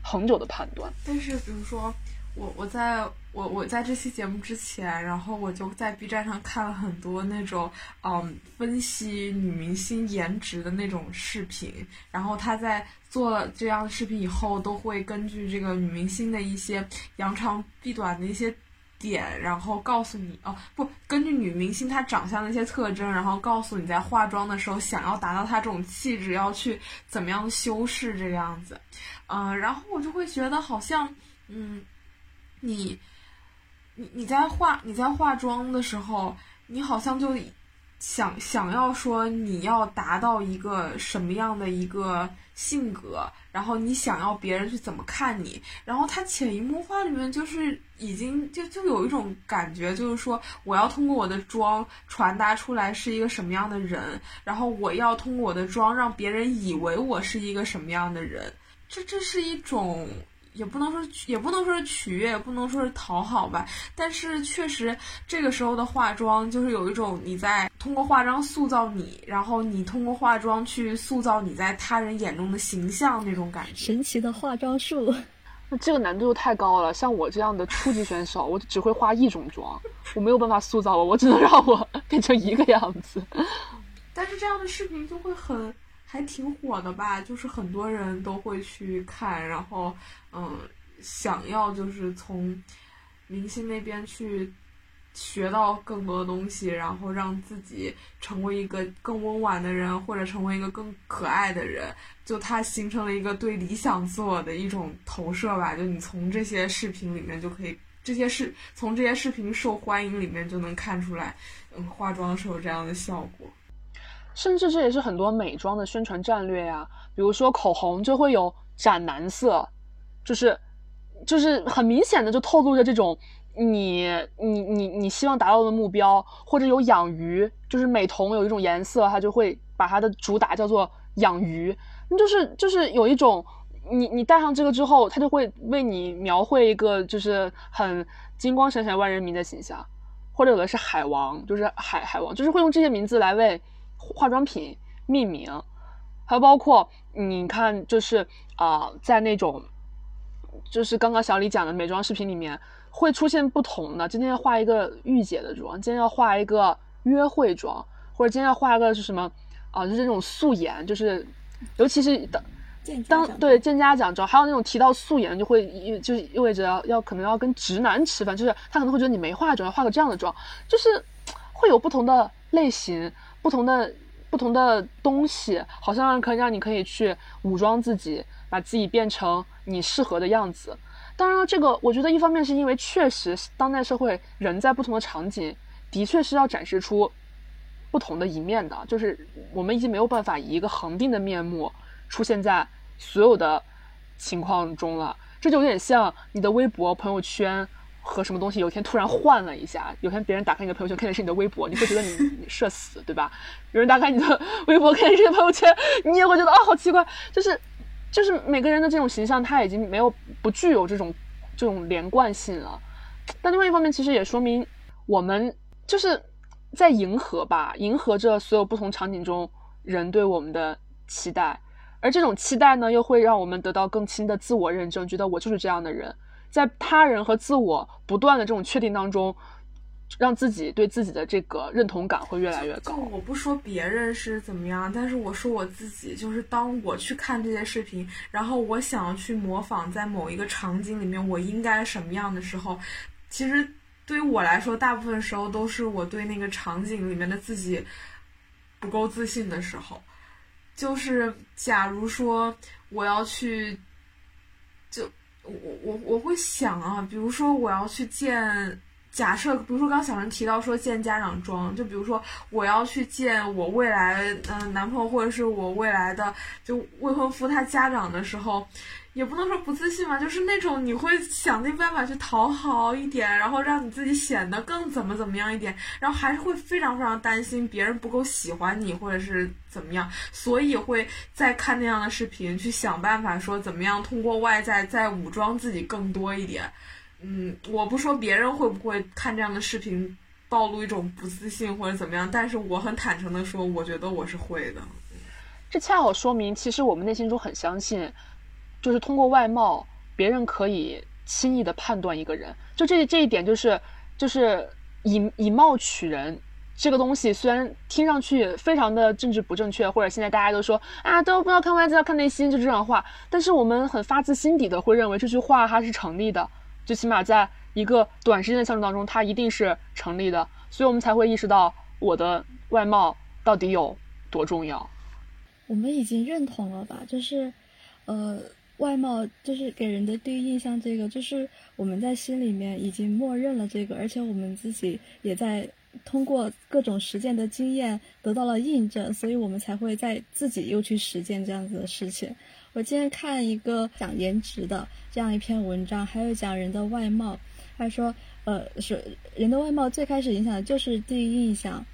恒久的判断。但是，比如说我，我在我我在这期节目之前，然后我就在 B 站上看了很多那种嗯分析女明星颜值的那种视频。然后他在做了这样的视频以后，都会根据这个女明星的一些扬长避短的一些。点，然后告诉你哦，不，根据女明星她长相的一些特征，然后告诉你在化妆的时候，想要达到她这种气质，要去怎么样修饰这个样子，嗯，然后我就会觉得好像，嗯，你，你你在化你在化妆的时候，你好像就想想要说你要达到一个什么样的一个性格。然后你想要别人去怎么看你，然后他潜移默化里面就是已经就就有一种感觉，就是说我要通过我的妆传达出来是一个什么样的人，然后我要通过我的妆让别人以为我是一个什么样的人，这这是一种。也不能说，也不能说是取悦，也不能说是讨好吧。但是确实，这个时候的化妆就是有一种你在通过化妆塑造你，然后你通过化妆去塑造你在他人眼中的形象那种感觉。神奇的化妆术，那这个难度太高了。像我这样的初级选手，我只会化一种妆，我没有办法塑造我，我只能让我变成一个样子。但是这样的视频就会很。还挺火的吧，就是很多人都会去看，然后，嗯，想要就是从明星那边去学到更多的东西，然后让自己成为一个更温婉的人，或者成为一个更可爱的人。就它形成了一个对理想自我的一种投射吧。就你从这些视频里面就可以，这些视从这些视频受欢迎里面就能看出来，嗯，化妆是有这样的效果。甚至这也是很多美妆的宣传战略呀。比如说口红就会有斩男色，就是就是很明显的就透露着这种你你你你希望达到的目标，或者有养鱼，就是美瞳有一种颜色，它就会把它的主打叫做养鱼，就是就是有一种你你戴上这个之后，它就会为你描绘一个就是很金光闪闪万人迷的形象，或者有的是海王，就是海海王，就是会用这些名字来为化妆品命名。还有包括你看，就是啊、呃在那种，就是刚刚小李讲的美妆视频里面，会出现不同的。今天要化一个御姐的妆，今天要化一个约会妆，或者今天要化一个是什么啊、就是这种素颜，就是尤其是当当对见家长妆，还有那种提到素颜，就会意就是意味着要要可能要跟直男吃饭，就是他可能会觉得你没化妆，要化个这样的妆，就是会有不同的类型，不同的不同的东西，好像可以让你可以去武装自己，把自己变成你适合的样子。当然了，这个我觉得一方面是因为确实当代社会人在不同的场景，的确是要展示出不同的一面的，就是我们已经没有办法以一个恒定的面目出现在所有的情况中了。这就有点像你的微博朋友圈和什么东西有一天突然换了一下，有天别人打开你的朋友圈看见是你的微博，你会觉得你 (laughs) 你社死，对吧？有人打开你的 (laughs) 微博看见是你的朋友圈，你也会觉得啊、好奇怪，就是就是每个人的这种形象，他已经没有不具有这种这种连贯性了。但另外一方面，其实也说明我们就是在迎合吧，迎合着所有不同场景中人对我们的期待，而这种期待呢，又会让我们得到更轻的自我认证，觉得我就是这样的人。在他人和自我不断的这种确定当中，让自己对自己的这个认同感会越来越高。我不说别人是怎么样，但是我说我自己，就是当我去看这些视频，然后我想要去模仿在某一个场景里面我应该什么样的时候，其实对于我来说，大部分时候都是我对那个场景里面的自己不够自信的时候。就是假如说我要去，我我我会想啊，比如说我要去见。假设，比如说刚小陈提到说见家长装，就比如说我要去见我未来嗯、男朋友或者是我未来的就未婚夫他家长的时候，也不能说不自信吧，就是那种你会想尽办法去讨好一点，然后让你自己显得更怎么怎么样一点，然后还是会非常非常担心别人不够喜欢你或者是怎么样，所以会再看那样的视频，去想办法说怎么样通过外在再武装自己更多一点。嗯，我不说别人会不会看这样的视频暴露一种不自信或者怎么样，但是我很坦诚的说，我觉得我是会的。这恰好说明，其实我们内心中很相信，就是通过外貌，别人可以轻易的判断一个人。就这这一点，就是就是以以貌取人这个东西，虽然听上去非常的政治不正确，或者现在大家都说啊，都不要看外在，要看内心，就这样话，但是我们很发自心底的会认为这句话它是成立的，最起码在一个短时间的相处当中，它一定是成立的，所以我们才会意识到我的外貌到底有多重要。我们已经认同了吧？就是，呃，外貌就是给人的第一印象，这个就是我们在心里面已经默认了这个，而且我们自己也在通过各种实践的经验得到了印证，所以我们才会在自己又去实践这样子的事情。我今天看一个讲颜值的这样一篇文章，还有讲人的外貌，他说，呃，是人的外貌最开始影响的就是第一印象。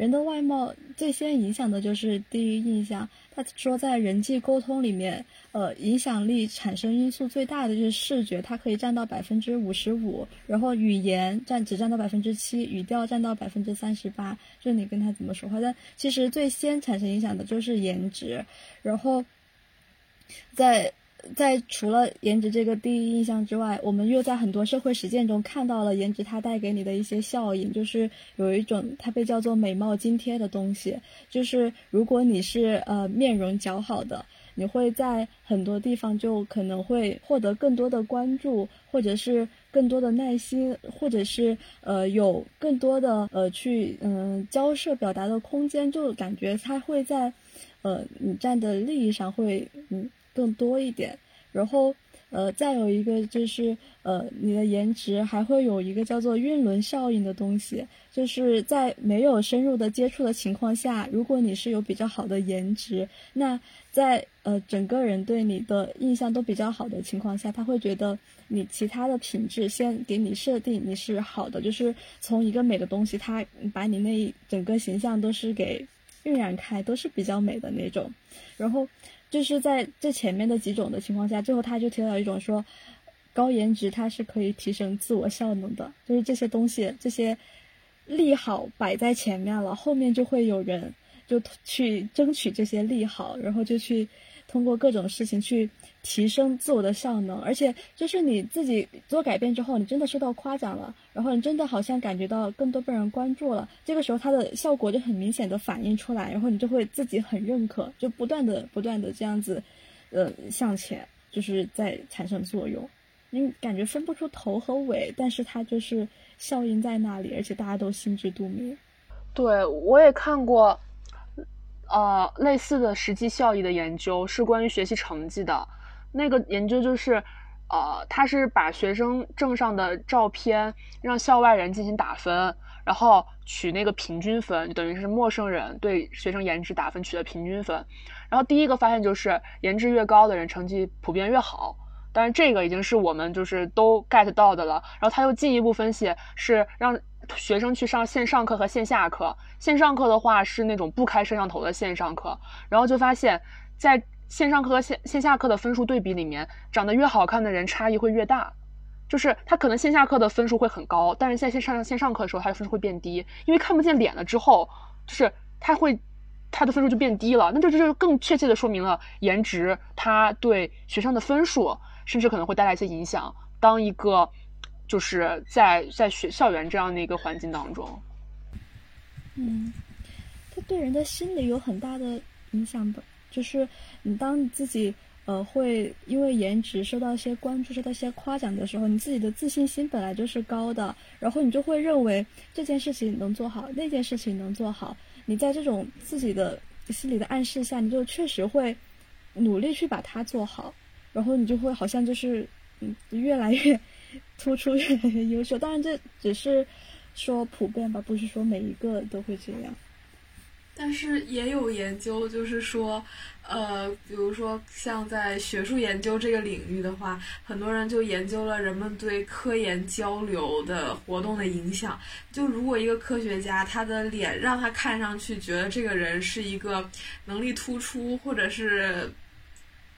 人的外貌最先影响的就是第一印象。他说，在人际沟通里面，呃，影响力产生因素最大的就是视觉，它可以占到百分之五十五，然后语言占只占到百分之七，语调占到百分之三十八，就是你跟他怎么说话。但其实最先产生影响的就是颜值，然后在。在除了颜值这个第一印象之外，我们又在很多社会实践中看到了颜值它带给你的一些效应，就是有一种它被叫做美貌津贴的东西，就是如果你是呃面容姣好的，你会在很多地方就可能会获得更多的关注，或者是更多的耐心，或者是呃有更多的呃去嗯、交涉表达的空间，就感觉它会在呃你站的利益上会嗯更多一点，然后。呃，再有一个就是，呃，你的颜值还会有一个叫做晕轮效应的东西，就是在没有深入的接触的情况下，如果你是有比较好的颜值，那在呃整个人对你的印象都比较好的情况下，他会觉得你其他的品质先给你设定你是好的，就是从一个美的东西，他把你那一整个形象都是给晕染开，都是比较美的那种，然后。就是在这前面的几种的情况下，最后他就提到一种说，高颜值它是可以提升自我效能的，就是这些东西这些利好摆在前面了，后面就会有人就去争取这些利好，然后就去通过各种事情去提升自我的效能，而且就是你自己做改变之后，你真的受到夸奖了，然后你真的好像感觉到更多被人关注了，这个时候它的效果就很明显的反映出来，然后你就会自己很认可，就不断的不断的这样子，呃向前，就是在产生作用，你感觉分不出头和尾，但是它就是效应在那里，而且大家都心知肚明。对，我也看过，呃，类似的实际效益的研究是关于学习成绩的。那个研究就是，呃，他是把学生证上的照片让校外人进行打分，然后取那个平均分，等于是陌生人对学生颜值打分取的平均分。然后第一个发现就是，颜值越高的人成绩普遍越好。当然，这个已经是我们就是都 get 到的了。然后他又进一步分析，是让学生去上线上课和线下课。线上课的话是那种不开摄像头的线上课，然后就发现，在线上课和线线下课的分数对比里面，长得越好看的人差异会越大。就是他可能线下课的分数会很高，但是在线上线上课的时候，他的分数会变低，因为看不见脸了之后，就是他会他的分数就变低了。那这就更确切的说明了颜值它对学生的分数。甚至可能会带来一些影响。当一个就是在在学校园这样的一个环境当中，嗯，它对人的心理有很大的影响的。就是你当你自己呃会因为颜值受到一些关注、受到一些夸奖的时候，你自己的自信心本来就是高的，然后你就会认为这件事情能做好，那件事情能做好。你在这种自己的心理的暗示下，你就确实会努力去把它做好。然后你就会好像就是越来越突出，越来越优秀。当然这只是说普遍吧，不是说每一个都会这样。但是也有研究，就是说，呃，比如说像在学术研究这个领域的话，很多人就研究了人们对科研交流的活动的影响。就如果一个科学家他的脸让他看上去觉得这个人是一个能力突出，或者是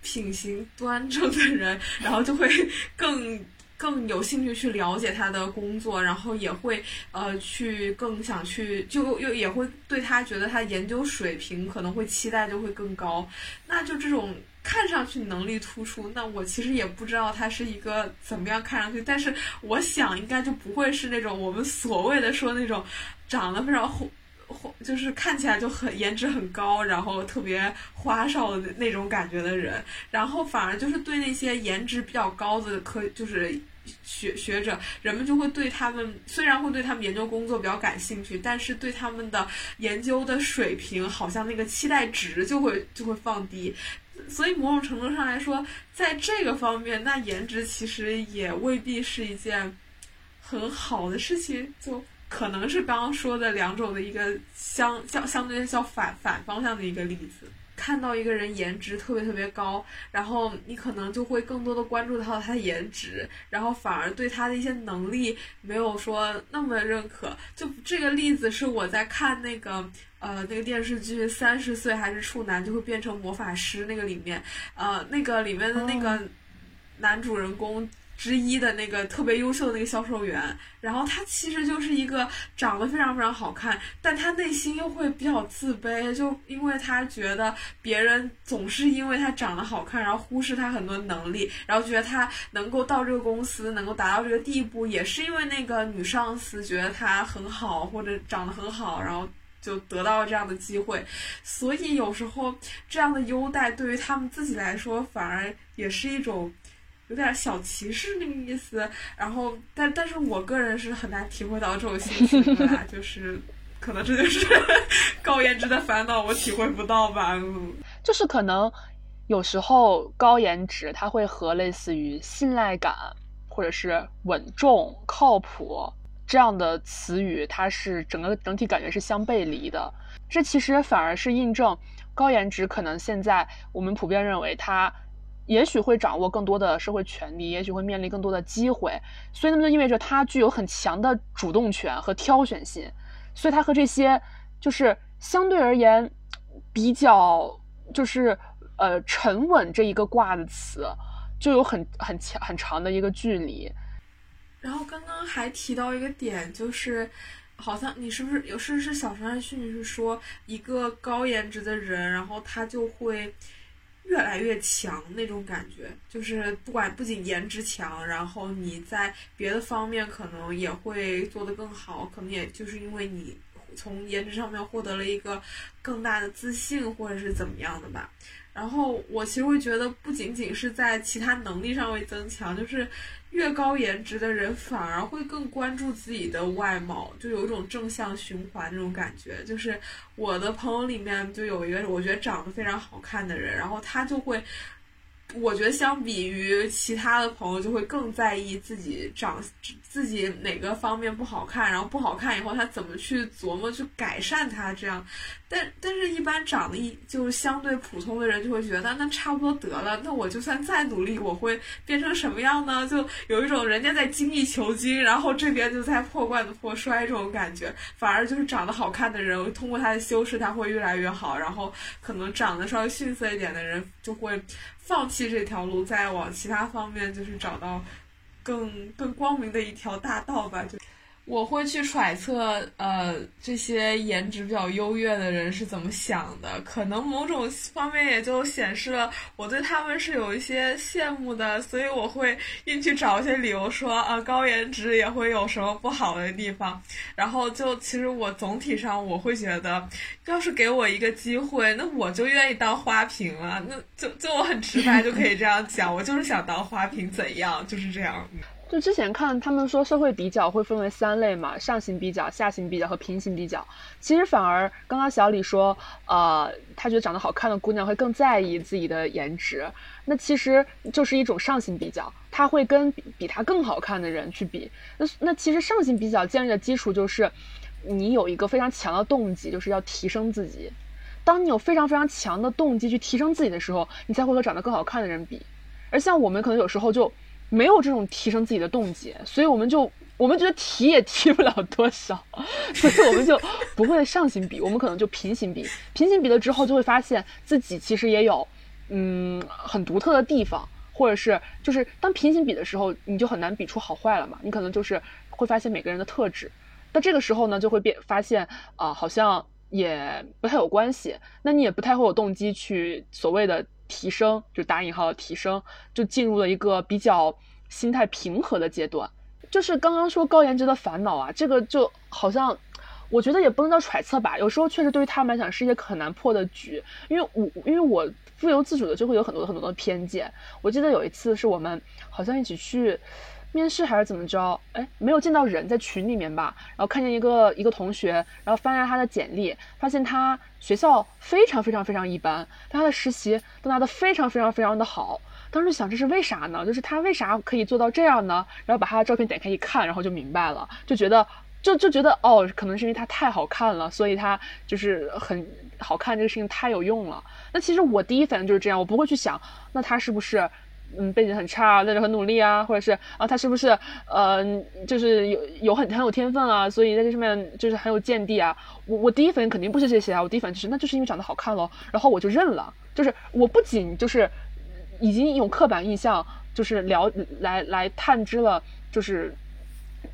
品行端正的人，然后就会更 (laughs) 更有兴趣去了解他的工作，然后也会呃去更想去，就又也会对他觉得他研究水平可能会期待就会更高。那就这种看上去能力突出，那我其实也不知道他是一个怎么样看上去，但是我想应该就不会是那种我们所谓的说那种长得非常红。(laughs) 就是看起来就很颜值很高，然后特别花哨的那种感觉的人，然后反而就是对那些颜值比较高的科，就是学学者，人们就会对他们虽然会对他们研究工作比较感兴趣，但是对他们的研究的水平，好像那个期待值就会就会放低。所以某种程度上来说，在这个方面，那颜值其实也未必是一件很好的事情，就。可能是刚刚说的两种的一个相相相对较反反方向的一个例子。看到一个人颜值特别特别高，然后你可能就会更多的关注到他的颜值，然后反而对他的一些能力没有说那么认可。就这个例子是我在看那个呃那个电视剧《三十岁还是处男就会变成魔法师》那个里面，呃那个里面的那个男主人公。之一的那个特别优秀的那个销售员，然后他其实就是一个长得非常非常好看，但他内心又会比较自卑，就因为他觉得别人总是因为他长得好看，然后忽视他很多能力，然后觉得他能够到这个公司能够达到这个地步，也是因为那个女上司觉得他很好或者长得很好，然后就得到了这样的机会，所以有时候这样的优待对于他们自己来说，反而也是一种有点小歧视那个意思。然后，但但是我个人是很难体会到这种心情的，(laughs) 就是可能这就是 (laughs) 高颜值的烦恼，我体会不到吧。嗯就是可能有时候高颜值它会和类似于信赖感或者是稳重、靠谱这样的词语，它是整个整体感觉是相背离的。这其实反而是印证高颜值可能现在我们普遍认为它。也许会掌握更多的社会权利，也许会面临更多的机会，所以那么就意味着他具有很强的主动权和挑选性，所以他和这些就是相对而言比较就是呃沉稳这一个卦的词，就有很很强很长的一个距离。然后刚刚还提到一个点，就是好像你是不是有是是小陈汉训是说一个高颜值的人，然后他就会越来越强那种感觉，就是不管不仅颜值强，然后你在别的方面可能也会做得更好，可能也就是因为你从颜值上面获得了一个更大的自信，或者是怎么样的吧。然后我其实会觉得，不仅仅是在其他能力上会增强，就是越高颜值的人反而会更关注自己的外貌，就有一种正向循环那种感觉。就是我的朋友里面就有一个我觉得长得非常好看的人，然后他就会。我觉得相比于其他的朋友，就会更在意自己长自己哪个方面不好看，然后不好看以后他怎么去琢磨去改善它，这样。但但是，一般长得一就是相对普通的人就会觉得那差不多得了，那我就算再努力，我会变成什么样呢？就有一种人家在精益求精，然后这边就在破罐子破摔这种感觉。反而就是长得好看的人，通过他的修饰，他会越来越好。然后可能长得稍微逊色一点的人，就会放弃这条路，再往其他方面就是找到更更光明的一条大道吧。就我会去揣测，呃，这些颜值比较优越的人是怎么想的。可能某种方面也就显示了我对他们是有一些羡慕的，所以我会硬去找一些理由说，啊，高颜值也会有什么不好的地方。然后就其实我总体上我会觉得，要是给我一个机会，那我就愿意当花瓶了。那就就我很直白就可以这样讲，我就是想当花瓶，怎样？就是这样。就之前看他们说社会比较会分为三类嘛，上行比较、下行比较和平行比较。其实反而刚刚小李说，呃，他觉得长得好看的姑娘会更在意自己的颜值，那其实就是一种上行比较，他会跟比他更好看的人去比。那那其实上行比较建立的基础就是，你有一个非常强的动机，就是要提升自己。当你有非常非常强的动机去提升自己的时候，你才会和长得更好看的人比。而像我们可能有时候就没有这种提升自己的动机，所以我们就我们觉得提也提不了多少，所以我们就不会上行比，我们可能就平行比。平行比了之后，就会发现自己其实也有嗯很独特的地方，或者是就是当平行比的时候，你就很难比出好坏了嘛。你可能就是会发现每个人的特质，那这个时候呢，就会变发现啊、好像也不太有关系，那你也不太会有动机去所谓的提升，就打引号的提升，就进入了一个比较心态平和的阶段。就是刚刚说高颜值的烦恼啊，这个就好像，我觉得也不能叫揣测吧，有时候确实对于他们来讲是一些很难破的局，因为我因为我不由自主的就会有很多很多的偏见。我记得有一次是我们好像一起去面试还是怎么着，哎，没有见到人，在群里面吧，然后看见一个一个同学，然后翻一下他的简历，发现他学校非常非常非常一般，但他的实习都拿得非常非常非常的好。当时想这是为啥呢？就是他为啥可以做到这样呢？然后把他的照片点开一看，然后就明白了，就觉得就就觉得哦，可能是因为他太好看了，所以他就是很好看这个事情太有用了。那其实我第一反应就是这样，我不会去想，那他是不是嗯背景很差，但是很努力啊，或者是啊他是不是呃就是有有很很有天分啊，所以在这上面就是很有见地啊。我我第一反应肯定不是这些啊，我第一反应就是那就是因为长得好看咯，然后我就认了，就是我不仅就是。已经用刻板印象就是聊来来探知了，就是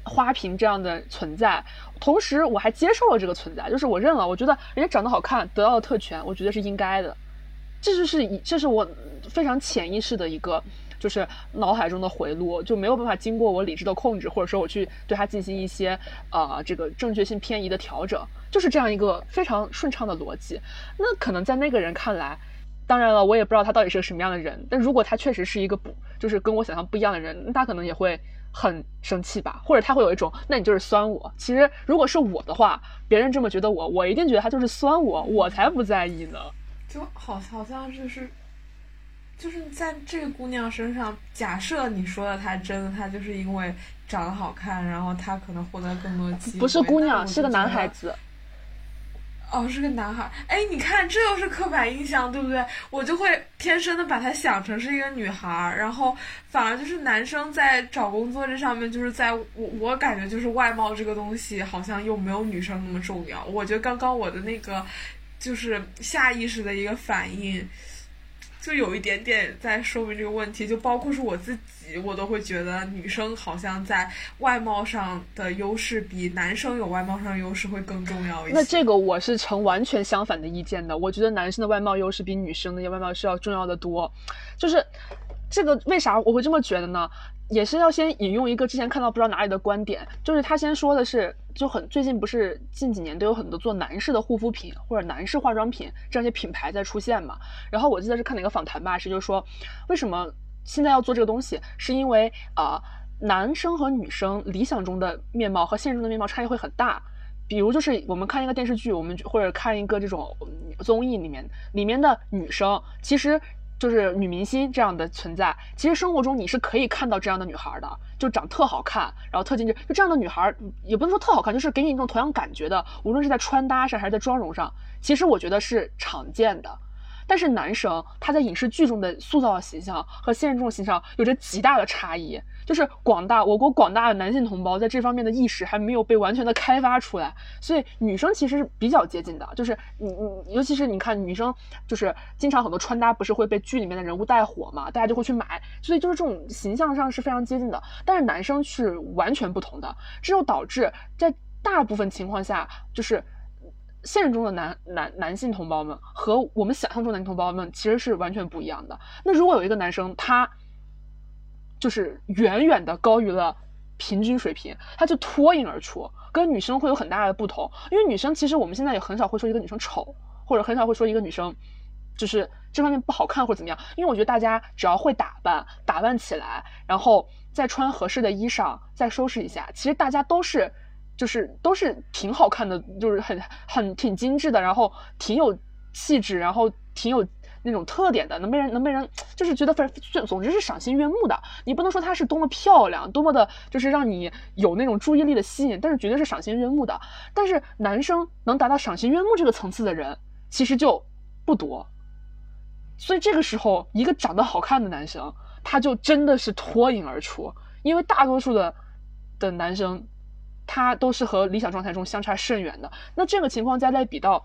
花瓶这样的存在，同时我还接受了这个存在，就是我认了，我觉得人家长得好看得到了特权，我觉得是应该的，这就是一这是我非常潜意识的一个就是脑海中的回路，就没有办法经过我理智的控制，或者说我去对它进行一些呃这个正确性偏移的调整，就是这样一个非常顺畅的逻辑。那可能在那个人看来，当然了，我也不知道他到底是个什么样的人，但如果他确实是一个不就是跟我想象不一样的人，那他可能也会很生气吧，或者他会有一种，那你就是酸我。其实如果是我的话，别人这么觉得我，我一定觉得他就是酸我，我才不在意呢。就好好像就是，就是在这个姑娘身上，假设你说的她真的，她就是因为长得好看，然后她可能获得更多机会。不是姑娘，是个男孩子。哦，是个男孩。哎，你看，这又是刻板印象，对不对？我就会天生的把她想成是一个女孩儿，然后反而就是男生在找工作这上面，就是在我我感觉就是外貌这个东西，好像又没有女生那么重要。我觉得刚刚我的那个就是下意识的一个反应。就有一点点在说明这个问题，就包括是我自己，我都会觉得女生好像在外貌上的优势比男生有外貌上优势会更重要一些。那这个我是呈完全相反的意见的。我觉得男生的外貌优势比女生的外貌是要重要的多。就是这个为啥我会这么觉得呢？也是要先引用一个之前看到不知道哪里的观点，就是他先说的是，就很最近不是近几年都有很多做男士的护肤品或者男士化妆品这样一些品牌在出现嘛。然后我记得是看哪个访谈吧，是就说为什么现在要做这个东西，是因为啊、男生和女生理想中的面貌和现实中的面貌差异会很大。比如就是我们看一个电视剧，我们或者看一个这种综艺里面，里面的女生其实就是女明星这样的存在。其实生活中你是可以看到这样的女孩的，就长特好看，然后特精致，就这样的女孩，也不能说特好看，就是给你一种同样感觉的，无论是在穿搭上还是在妆容上，其实我觉得是常见的。但是男生他在影视剧中的塑造的形象和现实中的形象有着极大的差异，就是广大我国广大的男性同胞在这方面的意识还没有被完全的开发出来，所以女生其实是比较接近的，就是你你尤其是你看女生就是经常很多穿搭不是会被剧里面的人物带火嘛，大家就会去买，所以就是这种形象上是非常接近的，但是男生是完全不同的，这就导致在大部分情况下就是。现实中的男男男性同胞们和我们想象中的男性同胞们其实是完全不一样的。那如果有一个男生，他就是远远的高于了平均水平，他就脱颖而出，跟女生会有很大的不同。因为女生其实我们现在也很少会说一个女生丑，或者很少会说一个女生就是这方面不好看或者怎么样。因为我觉得大家只要会打扮，打扮起来，然后再穿合适的衣裳，再收拾一下，其实大家都是。就是都是挺好看的，就是很很挺精致的，然后挺有气质，然后挺有那种特点的，能被人能被人就是觉得反正总之是赏心悦目的。你不能说她是多么漂亮，多么的就是让你有那种注意力的吸引，但是绝对是赏心悦目的。但是男生能达到赏心悦目这个层次的人其实就不多，所以这个时候一个长得好看的男生，他就真的是脱颖而出，因为大多数的的男生。他都是和理想状态中相差甚远的。那这个情况再类比到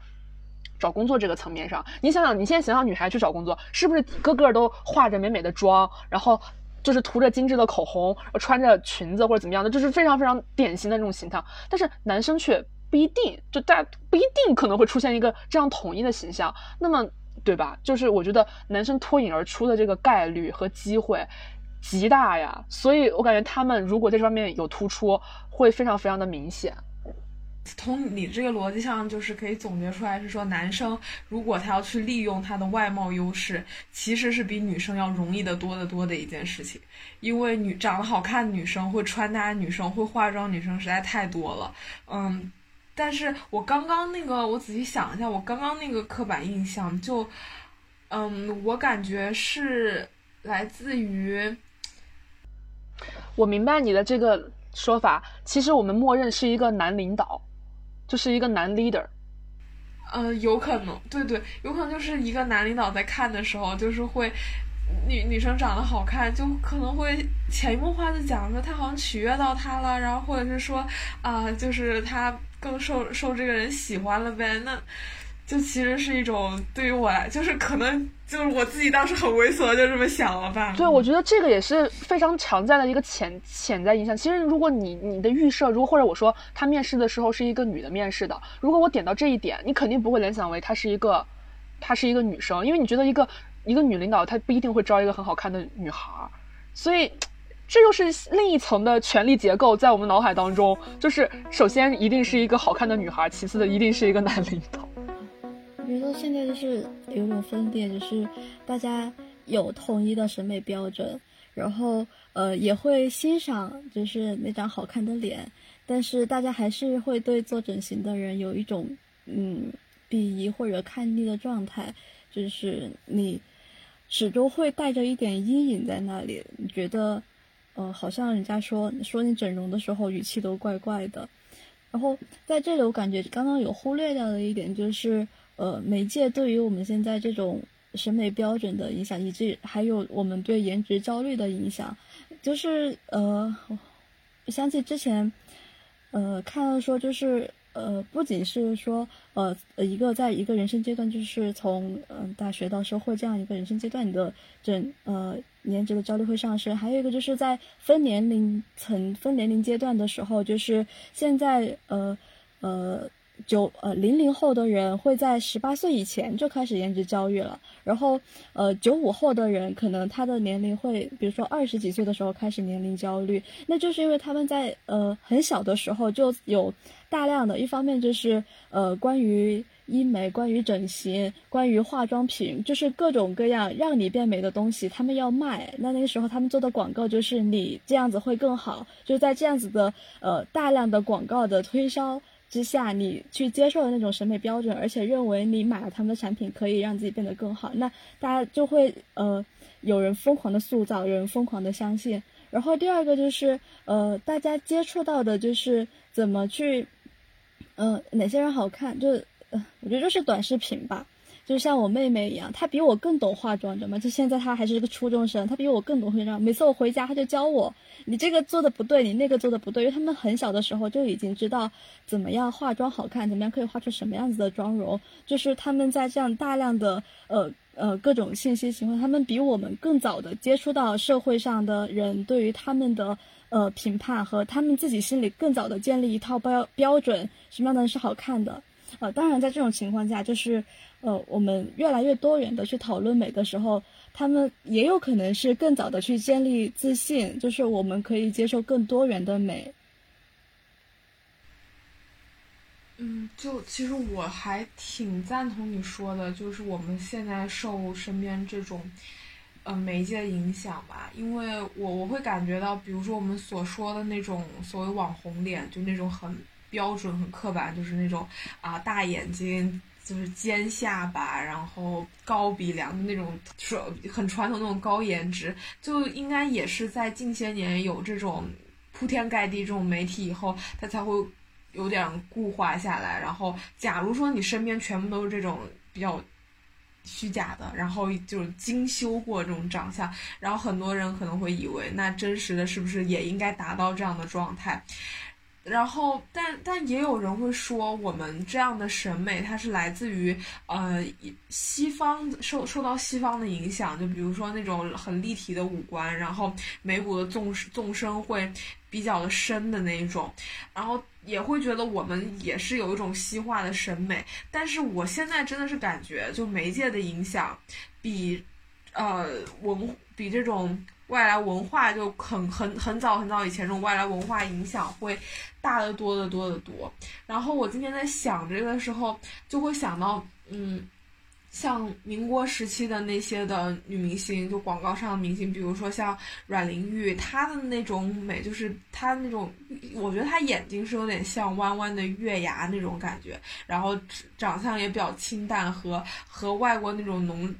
找工作这个层面上，你想想，你现在想想女孩去找工作，是不是个个都化着美美的妆，然后就是涂着精致的口红，穿着裙子或者怎么样的，就是非常非常典型的这种形象。但是男生却不一定，就大家不一定可能会出现一个这样统一的形象。那么，对吧？就是我觉得男生脱颖而出的这个概率和机会。极大呀，所以我感觉他们如果在这方面有突出，会非常非常的明显。从你这个逻辑上，就是可以总结出来，是说男生如果他要去利用他的外貌优势，其实是比女生要容易得多得多的一件事情。因为女长得好看女生、会穿搭女生、会化妆女生实在太多了。嗯，但是我刚刚那个，我仔细想一下，我刚刚那个刻板印象就，嗯，我感觉是来自于。我明白你的这个说法，其实我们默认是一个男领导，就是一个男 leader。呃，有可能，对对，有可能就是一个男领导在看的时候，就是会女女生长得好看，就可能会潜移默化的讲说他好像取悦到他了，然后或者是说啊、就是他更受受这个人喜欢了呗，那。就其实是一种对于我来，就是可能就是我自己当时很猥琐，就这么想了吧。对，我觉得这个也是非常常在的一个潜潜在影响。其实，如果你你的预设，如果或者我说他面试的时候是一个女的面试的，如果我点到这一点，你肯定不会联想为她是一个，她是一个女生，因为你觉得一个一个女领导她不一定会招一个很好看的女孩，所以。这又是另一层的权力结构，在我们脑海当中，就是首先一定是一个好看的女孩，其次的一定是一个男领导。我觉得现在就是有种分裂，就是大家有统一的审美标准，然后呃也会欣赏就是那张好看的脸，但是大家还是会对做整形的人有一种嗯鄙夷或者看腻的状态，就是你始终会带着一点阴影在那里，你觉得。呃，好像人家说说你整容的时候语气都怪怪的，然后在这里我感觉刚刚有忽略掉的一点就是，呃，媒介对于我们现在这种审美标准的影响，以及还有我们对颜值焦虑的影响，就是呃，我想起之前，呃，看到说就是。呃，不仅是说，呃，一个在一个人生阶段，就是从嗯大学到社会这样一个人生阶段，你的整呃颜值的焦虑会上升。还有一个就是在分年龄层、分年龄阶段的时候，就是现在呃呃。九呃零零后的人会在十八岁以前就开始颜值焦虑了，然后呃九五后的人可能他的年龄会，比如说二十几岁的时候开始年龄焦虑，那就是因为他们在呃很小的时候就有大量的一方面就是呃关于医美、关于整形、关于化妆品，就是各种各样让你变美的东西，他们要卖，那那个时候他们做的广告就是你这样子会更好，就在这样子的呃大量的广告的推销。之下，你去接受的那种审美标准，而且认为你买了他们的产品可以让自己变得更好，那大家就会呃，有人疯狂的塑造，有人疯狂的相信。然后第二个就是呃，大家接触到的就是怎么去，呃，哪些人好看，就呃，我觉得就是短视频吧。就像我妹妹一样，她比我更懂化妆，知道吗？就现在她还是个初中生，她比我更懂化妆。每次我回家，她就教我，你这个做的不对，你那个做的不对。因为他们很小的时候就已经知道怎么样化妆好看，怎么样可以画出什么样子的妆容。就是他们在这样大量的呃呃各种信息情况下，他们比我们更早的接触到社会上的人对于他们的呃评判和他们自己心里更早的建立一套标标准，什么样的人是好看的。呃，当然在这种情况下，就是。呃，我们越来越多元的去讨论美的时候，他们也有可能是更早的去建立自信，就是我们可以接受更多元的美。嗯，就其实我还挺赞同你说的，就是我们现在受身边这种呃媒介影响吧，因为我我会感觉到，比如说我们所说的那种所谓网红脸，就那种很标准、很刻板，就是那种啊大眼睛。就是尖下巴，然后高鼻梁的那种，说很传统那种高颜值，就应该也是在近些年有这种铺天盖地这种媒体以后，它才会有点固化下来。然后，假如说你身边全部都是这种比较虚假的，然后就是精修过这种长相，然后很多人可能会以为，那真实的是不是也应该达到这样的状态？然后，但但也有人会说，我们这样的审美，它是来自于呃西方受受到西方的影响，就比如说那种很立体的五官，然后眉骨的纵纵深会比较的深的那一种，然后也会觉得我们也是有一种西化的审美。但是我现在真的是感觉，就媒介的影响比呃文比这种。外来文化就很很很早很早以前，这种外来文化影响会大得多得多得多。然后我今天在想这个的时候，就会想到，嗯，像民国时期的那些的女明星，就广告上的明星，比如说像阮玲玉，她的那种美，就是她那种，我觉得她眼睛是有点像弯弯的月牙那种感觉，然后长相也比较清淡，和和外国那种浓。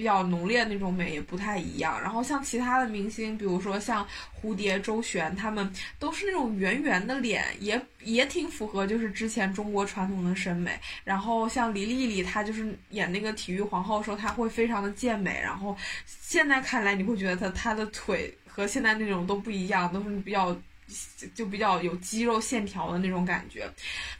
比较浓烈那种美也不太一样，然后像其他的明星，比如说像蝴蝶、周璇，他们都是那种圆圆的脸，也也挺符合就是之前中国传统的审美。然后像李丽丽，她就是演那个体育皇后的时候，她会非常的健美。然后现在看来，你会觉得她她的腿和现在那种都不一样，都是比较。就比较有肌肉线条的那种感觉，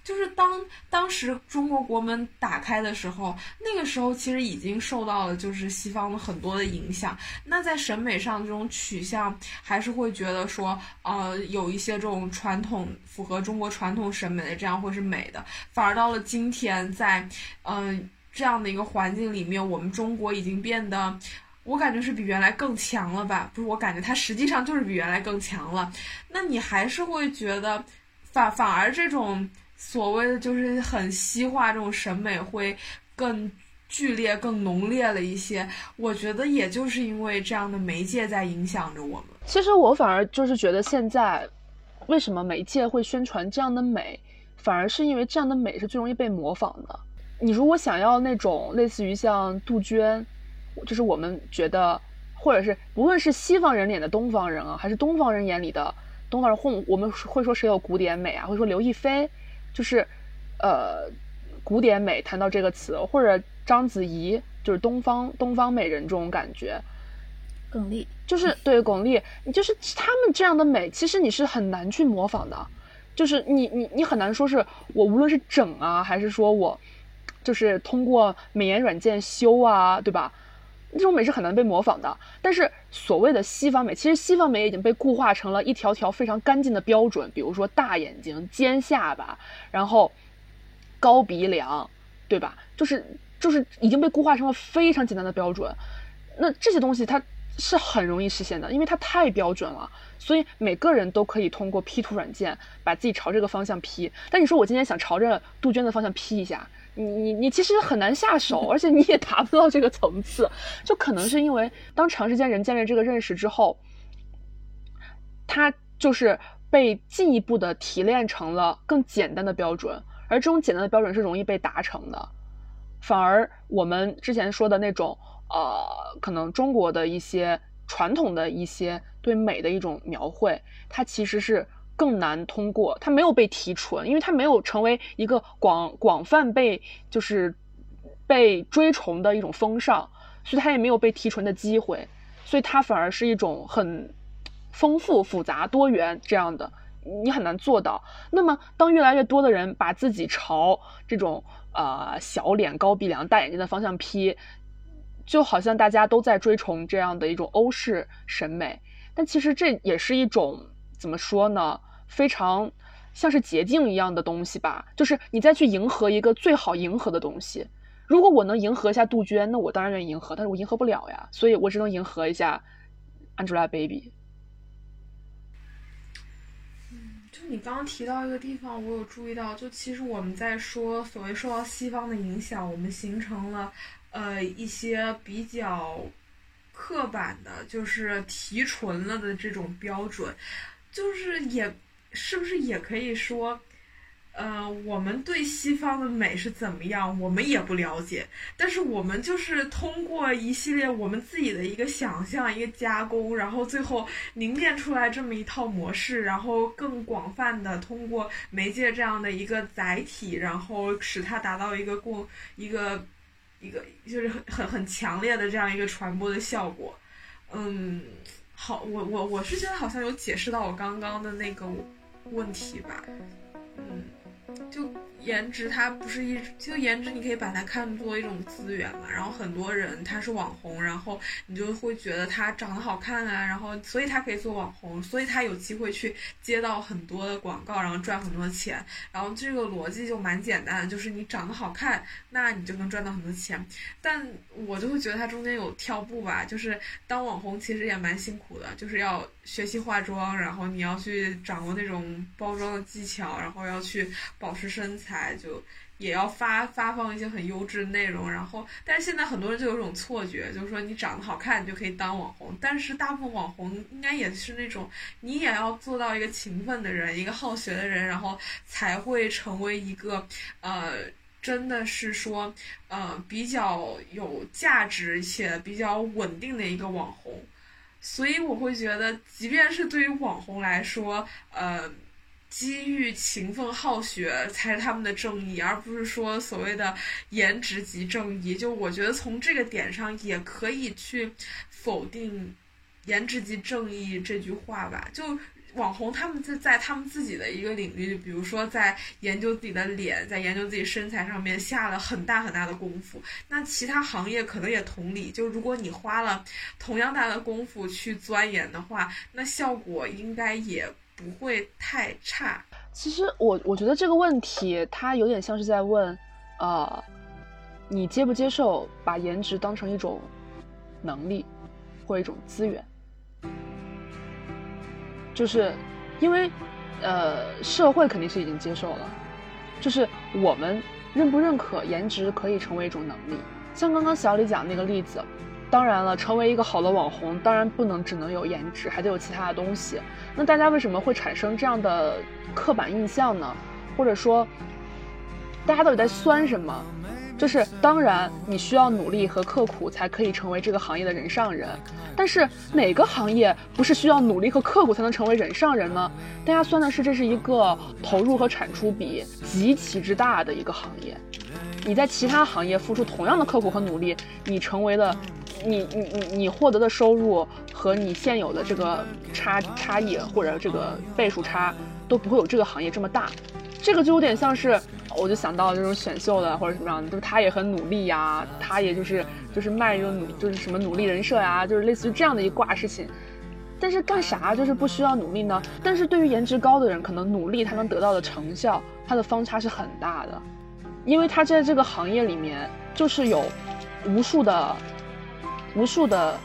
就是当当时中国国门打开的时候，那个时候其实已经受到了就是西方的很多的影响。那在审美上这种取向，还是会觉得说，呃，有一些这种传统符合中国传统审美的，这样会是美的。反而到了今天，在嗯这样的一个环境里面，我们中国已经变得。我感觉是比原来更强了吧？不是，我感觉它实际上就是比原来更强了。那你还是会觉得反反而这种所谓的就是很西化这种审美会更剧烈、更浓烈了一些。我觉得也就是因为这样的媒介在影响着我们。其实我反而就是觉得现在为什么媒介会宣传这样的美，反而是因为这样的美是最容易被模仿的。你如果想要那种类似于像杜鹃，就是我们觉得，或者是不论是西方人脸的东方人啊，还是东方人眼里的东方人，或我们会说谁有古典美啊，会说刘亦菲，就是呃古典美谈到这个词，或者章子怡，就是东方东方美人这种感觉，巩俐，就是 (laughs) 对巩俐，你就是他们这样的美，其实你是很难去模仿的，就是你你你很难说是我无论是整啊，还是说我就是通过美颜软件修啊，对吧？这种美是很难被模仿的。但是所谓的西方美，其实西方美已经被固化成了一条条非常干净的标准，比如说大眼睛、尖下巴，然后高鼻梁，对吧？就是就是已经被固化成了非常简单的标准。那这些东西它是很容易实现的，因为它太标准了，所以每个人都可以通过 P 图软件把自己朝这个方向 P。但你说我今天想朝着杜鹃的方向 P 一下，你你你其实很难下手，而且你也达不到这个层次，就可能是因为当长时间人建立这个认识之后，它就是被进一步的提炼成了更简单的标准，而这种简单的标准是容易被达成的。反而我们之前说的那种，呃，可能中国的一些传统的一些对美的一种描绘，它其实是更难通过，它没有被提纯，因为它没有成为一个广广泛被就是被追崇的一种风尚，所以它也没有被提纯的机会，所以它反而是一种很丰富、复杂、多元这样的，你很难做到。那么，当越来越多的人把自己朝这种呃小脸、高鼻梁、大眼睛的方向 P，就好像大家都在追崇这样的一种欧式审美，但其实这也是一种怎么说呢？非常像是捷径一样的东西吧，就是你再去迎合一个最好迎合的东西。如果我能迎合一下杜鹃，那我当然愿意迎合，但是我迎合不了呀，所以我只能迎合一下 Angelababy。嗯就你刚刚提到一个地方，我有注意到，就其实我们在说所谓受到西方的影响，我们形成了呃一些比较刻板的，就是提纯了的这种标准，就是也是不是也可以说，呃，我们对西方的美是怎么样，我们也不了解，但是我们就是通过一系列我们自己的一个想象、一个加工，然后最后凝练出来这么一套模式，然后更广泛的通过媒介这样的一个载体，然后使它达到一个共一个一个就是很很很强烈的这样一个传播的效果。嗯，好，我我我是觉得好像有解释到我刚刚的那个问题吧。嗯，就颜值它不是一，就颜值你可以把它看作一种资源嘛。然后很多人他是网红，然后你就会觉得他长得好看啊，然后所以他可以做网红，所以他有机会去接到很多的广告，然后赚很多钱。然后这个逻辑就蛮简单，就是你长得好看，那你就能赚到很多钱。但我就会觉得它中间有跳步吧，就是当网红其实也蛮辛苦的，就是要学习化妆，然后你要去掌握那种包装的技巧，然后要去保持身材，就也要发发放一些很优质的内容。然后，但是现在很多人就有一种错觉，就是说你长得好看你就可以当网红，但是大部分网红应该也是那种你也要做到一个勤奋的人，一个好学的人，然后才会成为一个呃。真的是说，呃，比较有价值且比较稳定的一个网红，所以我会觉得，即便是对于网红来说，呃，机遇、勤奋、好学才是他们的正义，而不是说所谓的颜值即正义。就我觉得从这个点上也可以去否定“颜值即正义”这句话吧。就网红他们就在他们自己的一个领域，比如说在研究自己的脸，在研究自己身材上面下了很大很大的功夫。那其他行业可能也同理，就如果你花了同样大的功夫去钻研的话，那效果应该也不会太差。其实我我觉得这个问题，它有点像是在问，呃，你接不接受把颜值当成一种能力或一种资源，就是因为呃社会肯定是已经接受了，就是我们认不认可颜值可以成为一种能力。像刚刚小李讲那个例子，当然了，成为一个好的网红，当然不能只能有颜值，还得有其他的东西。那大家为什么会产生这样的刻板印象呢？或者说，大家到底在酸什么？就是当然，你需要努力和刻苦才可以成为这个行业的人上人。但是哪个行业不是需要努力和刻苦才能成为人上人呢？大家算的是这是一个投入和产出比极其之大的一个行业。你在其他行业付出同样的刻苦和努力，你成为了，你你你你获得的收入和你现有的这个差差异或者这个倍数差都不会有这个行业这么大。这个就有点像是，我就想到这种选秀的或者什么样的，就是他也很努力呀，他也就是就是卖一种努就是什么努力人设呀，就是类似于这样的一挂事情。但是干啥就是不需要努力呢？但是对于颜值高的人，可能努力他能得到的成效，他的方差是很大的，因为他在这个行业里面就是有无数的无数的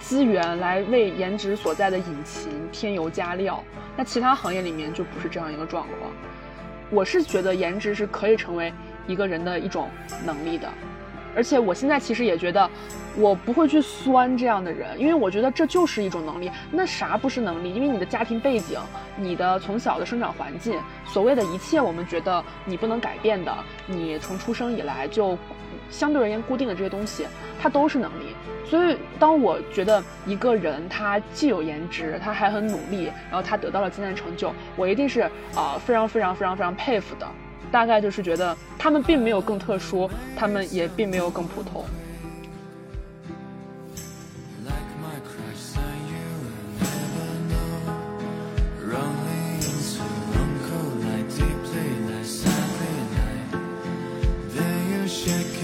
资源来为颜值所在的引擎添油加料。那其他行业里面就不是这样一个状况。我是觉得颜值是可以成为一个人的一种能力的，而且我现在其实也觉得，我不会去酸这样的人，因为我觉得这就是一种能力。那啥不是能力？因为你的家庭背景、你的从小的生长环境，所谓的一切我们觉得你不能改变的，你从出生以来就相对而言固定的这些东西，它都是能力，所以当我觉得一个人他既有颜值，他还很努力，然后他得到了今天的成就，我一定是呃非常非常非常非常佩服的，大概就是觉得他们并没有更特殊，他们也并没有更普通。then you shake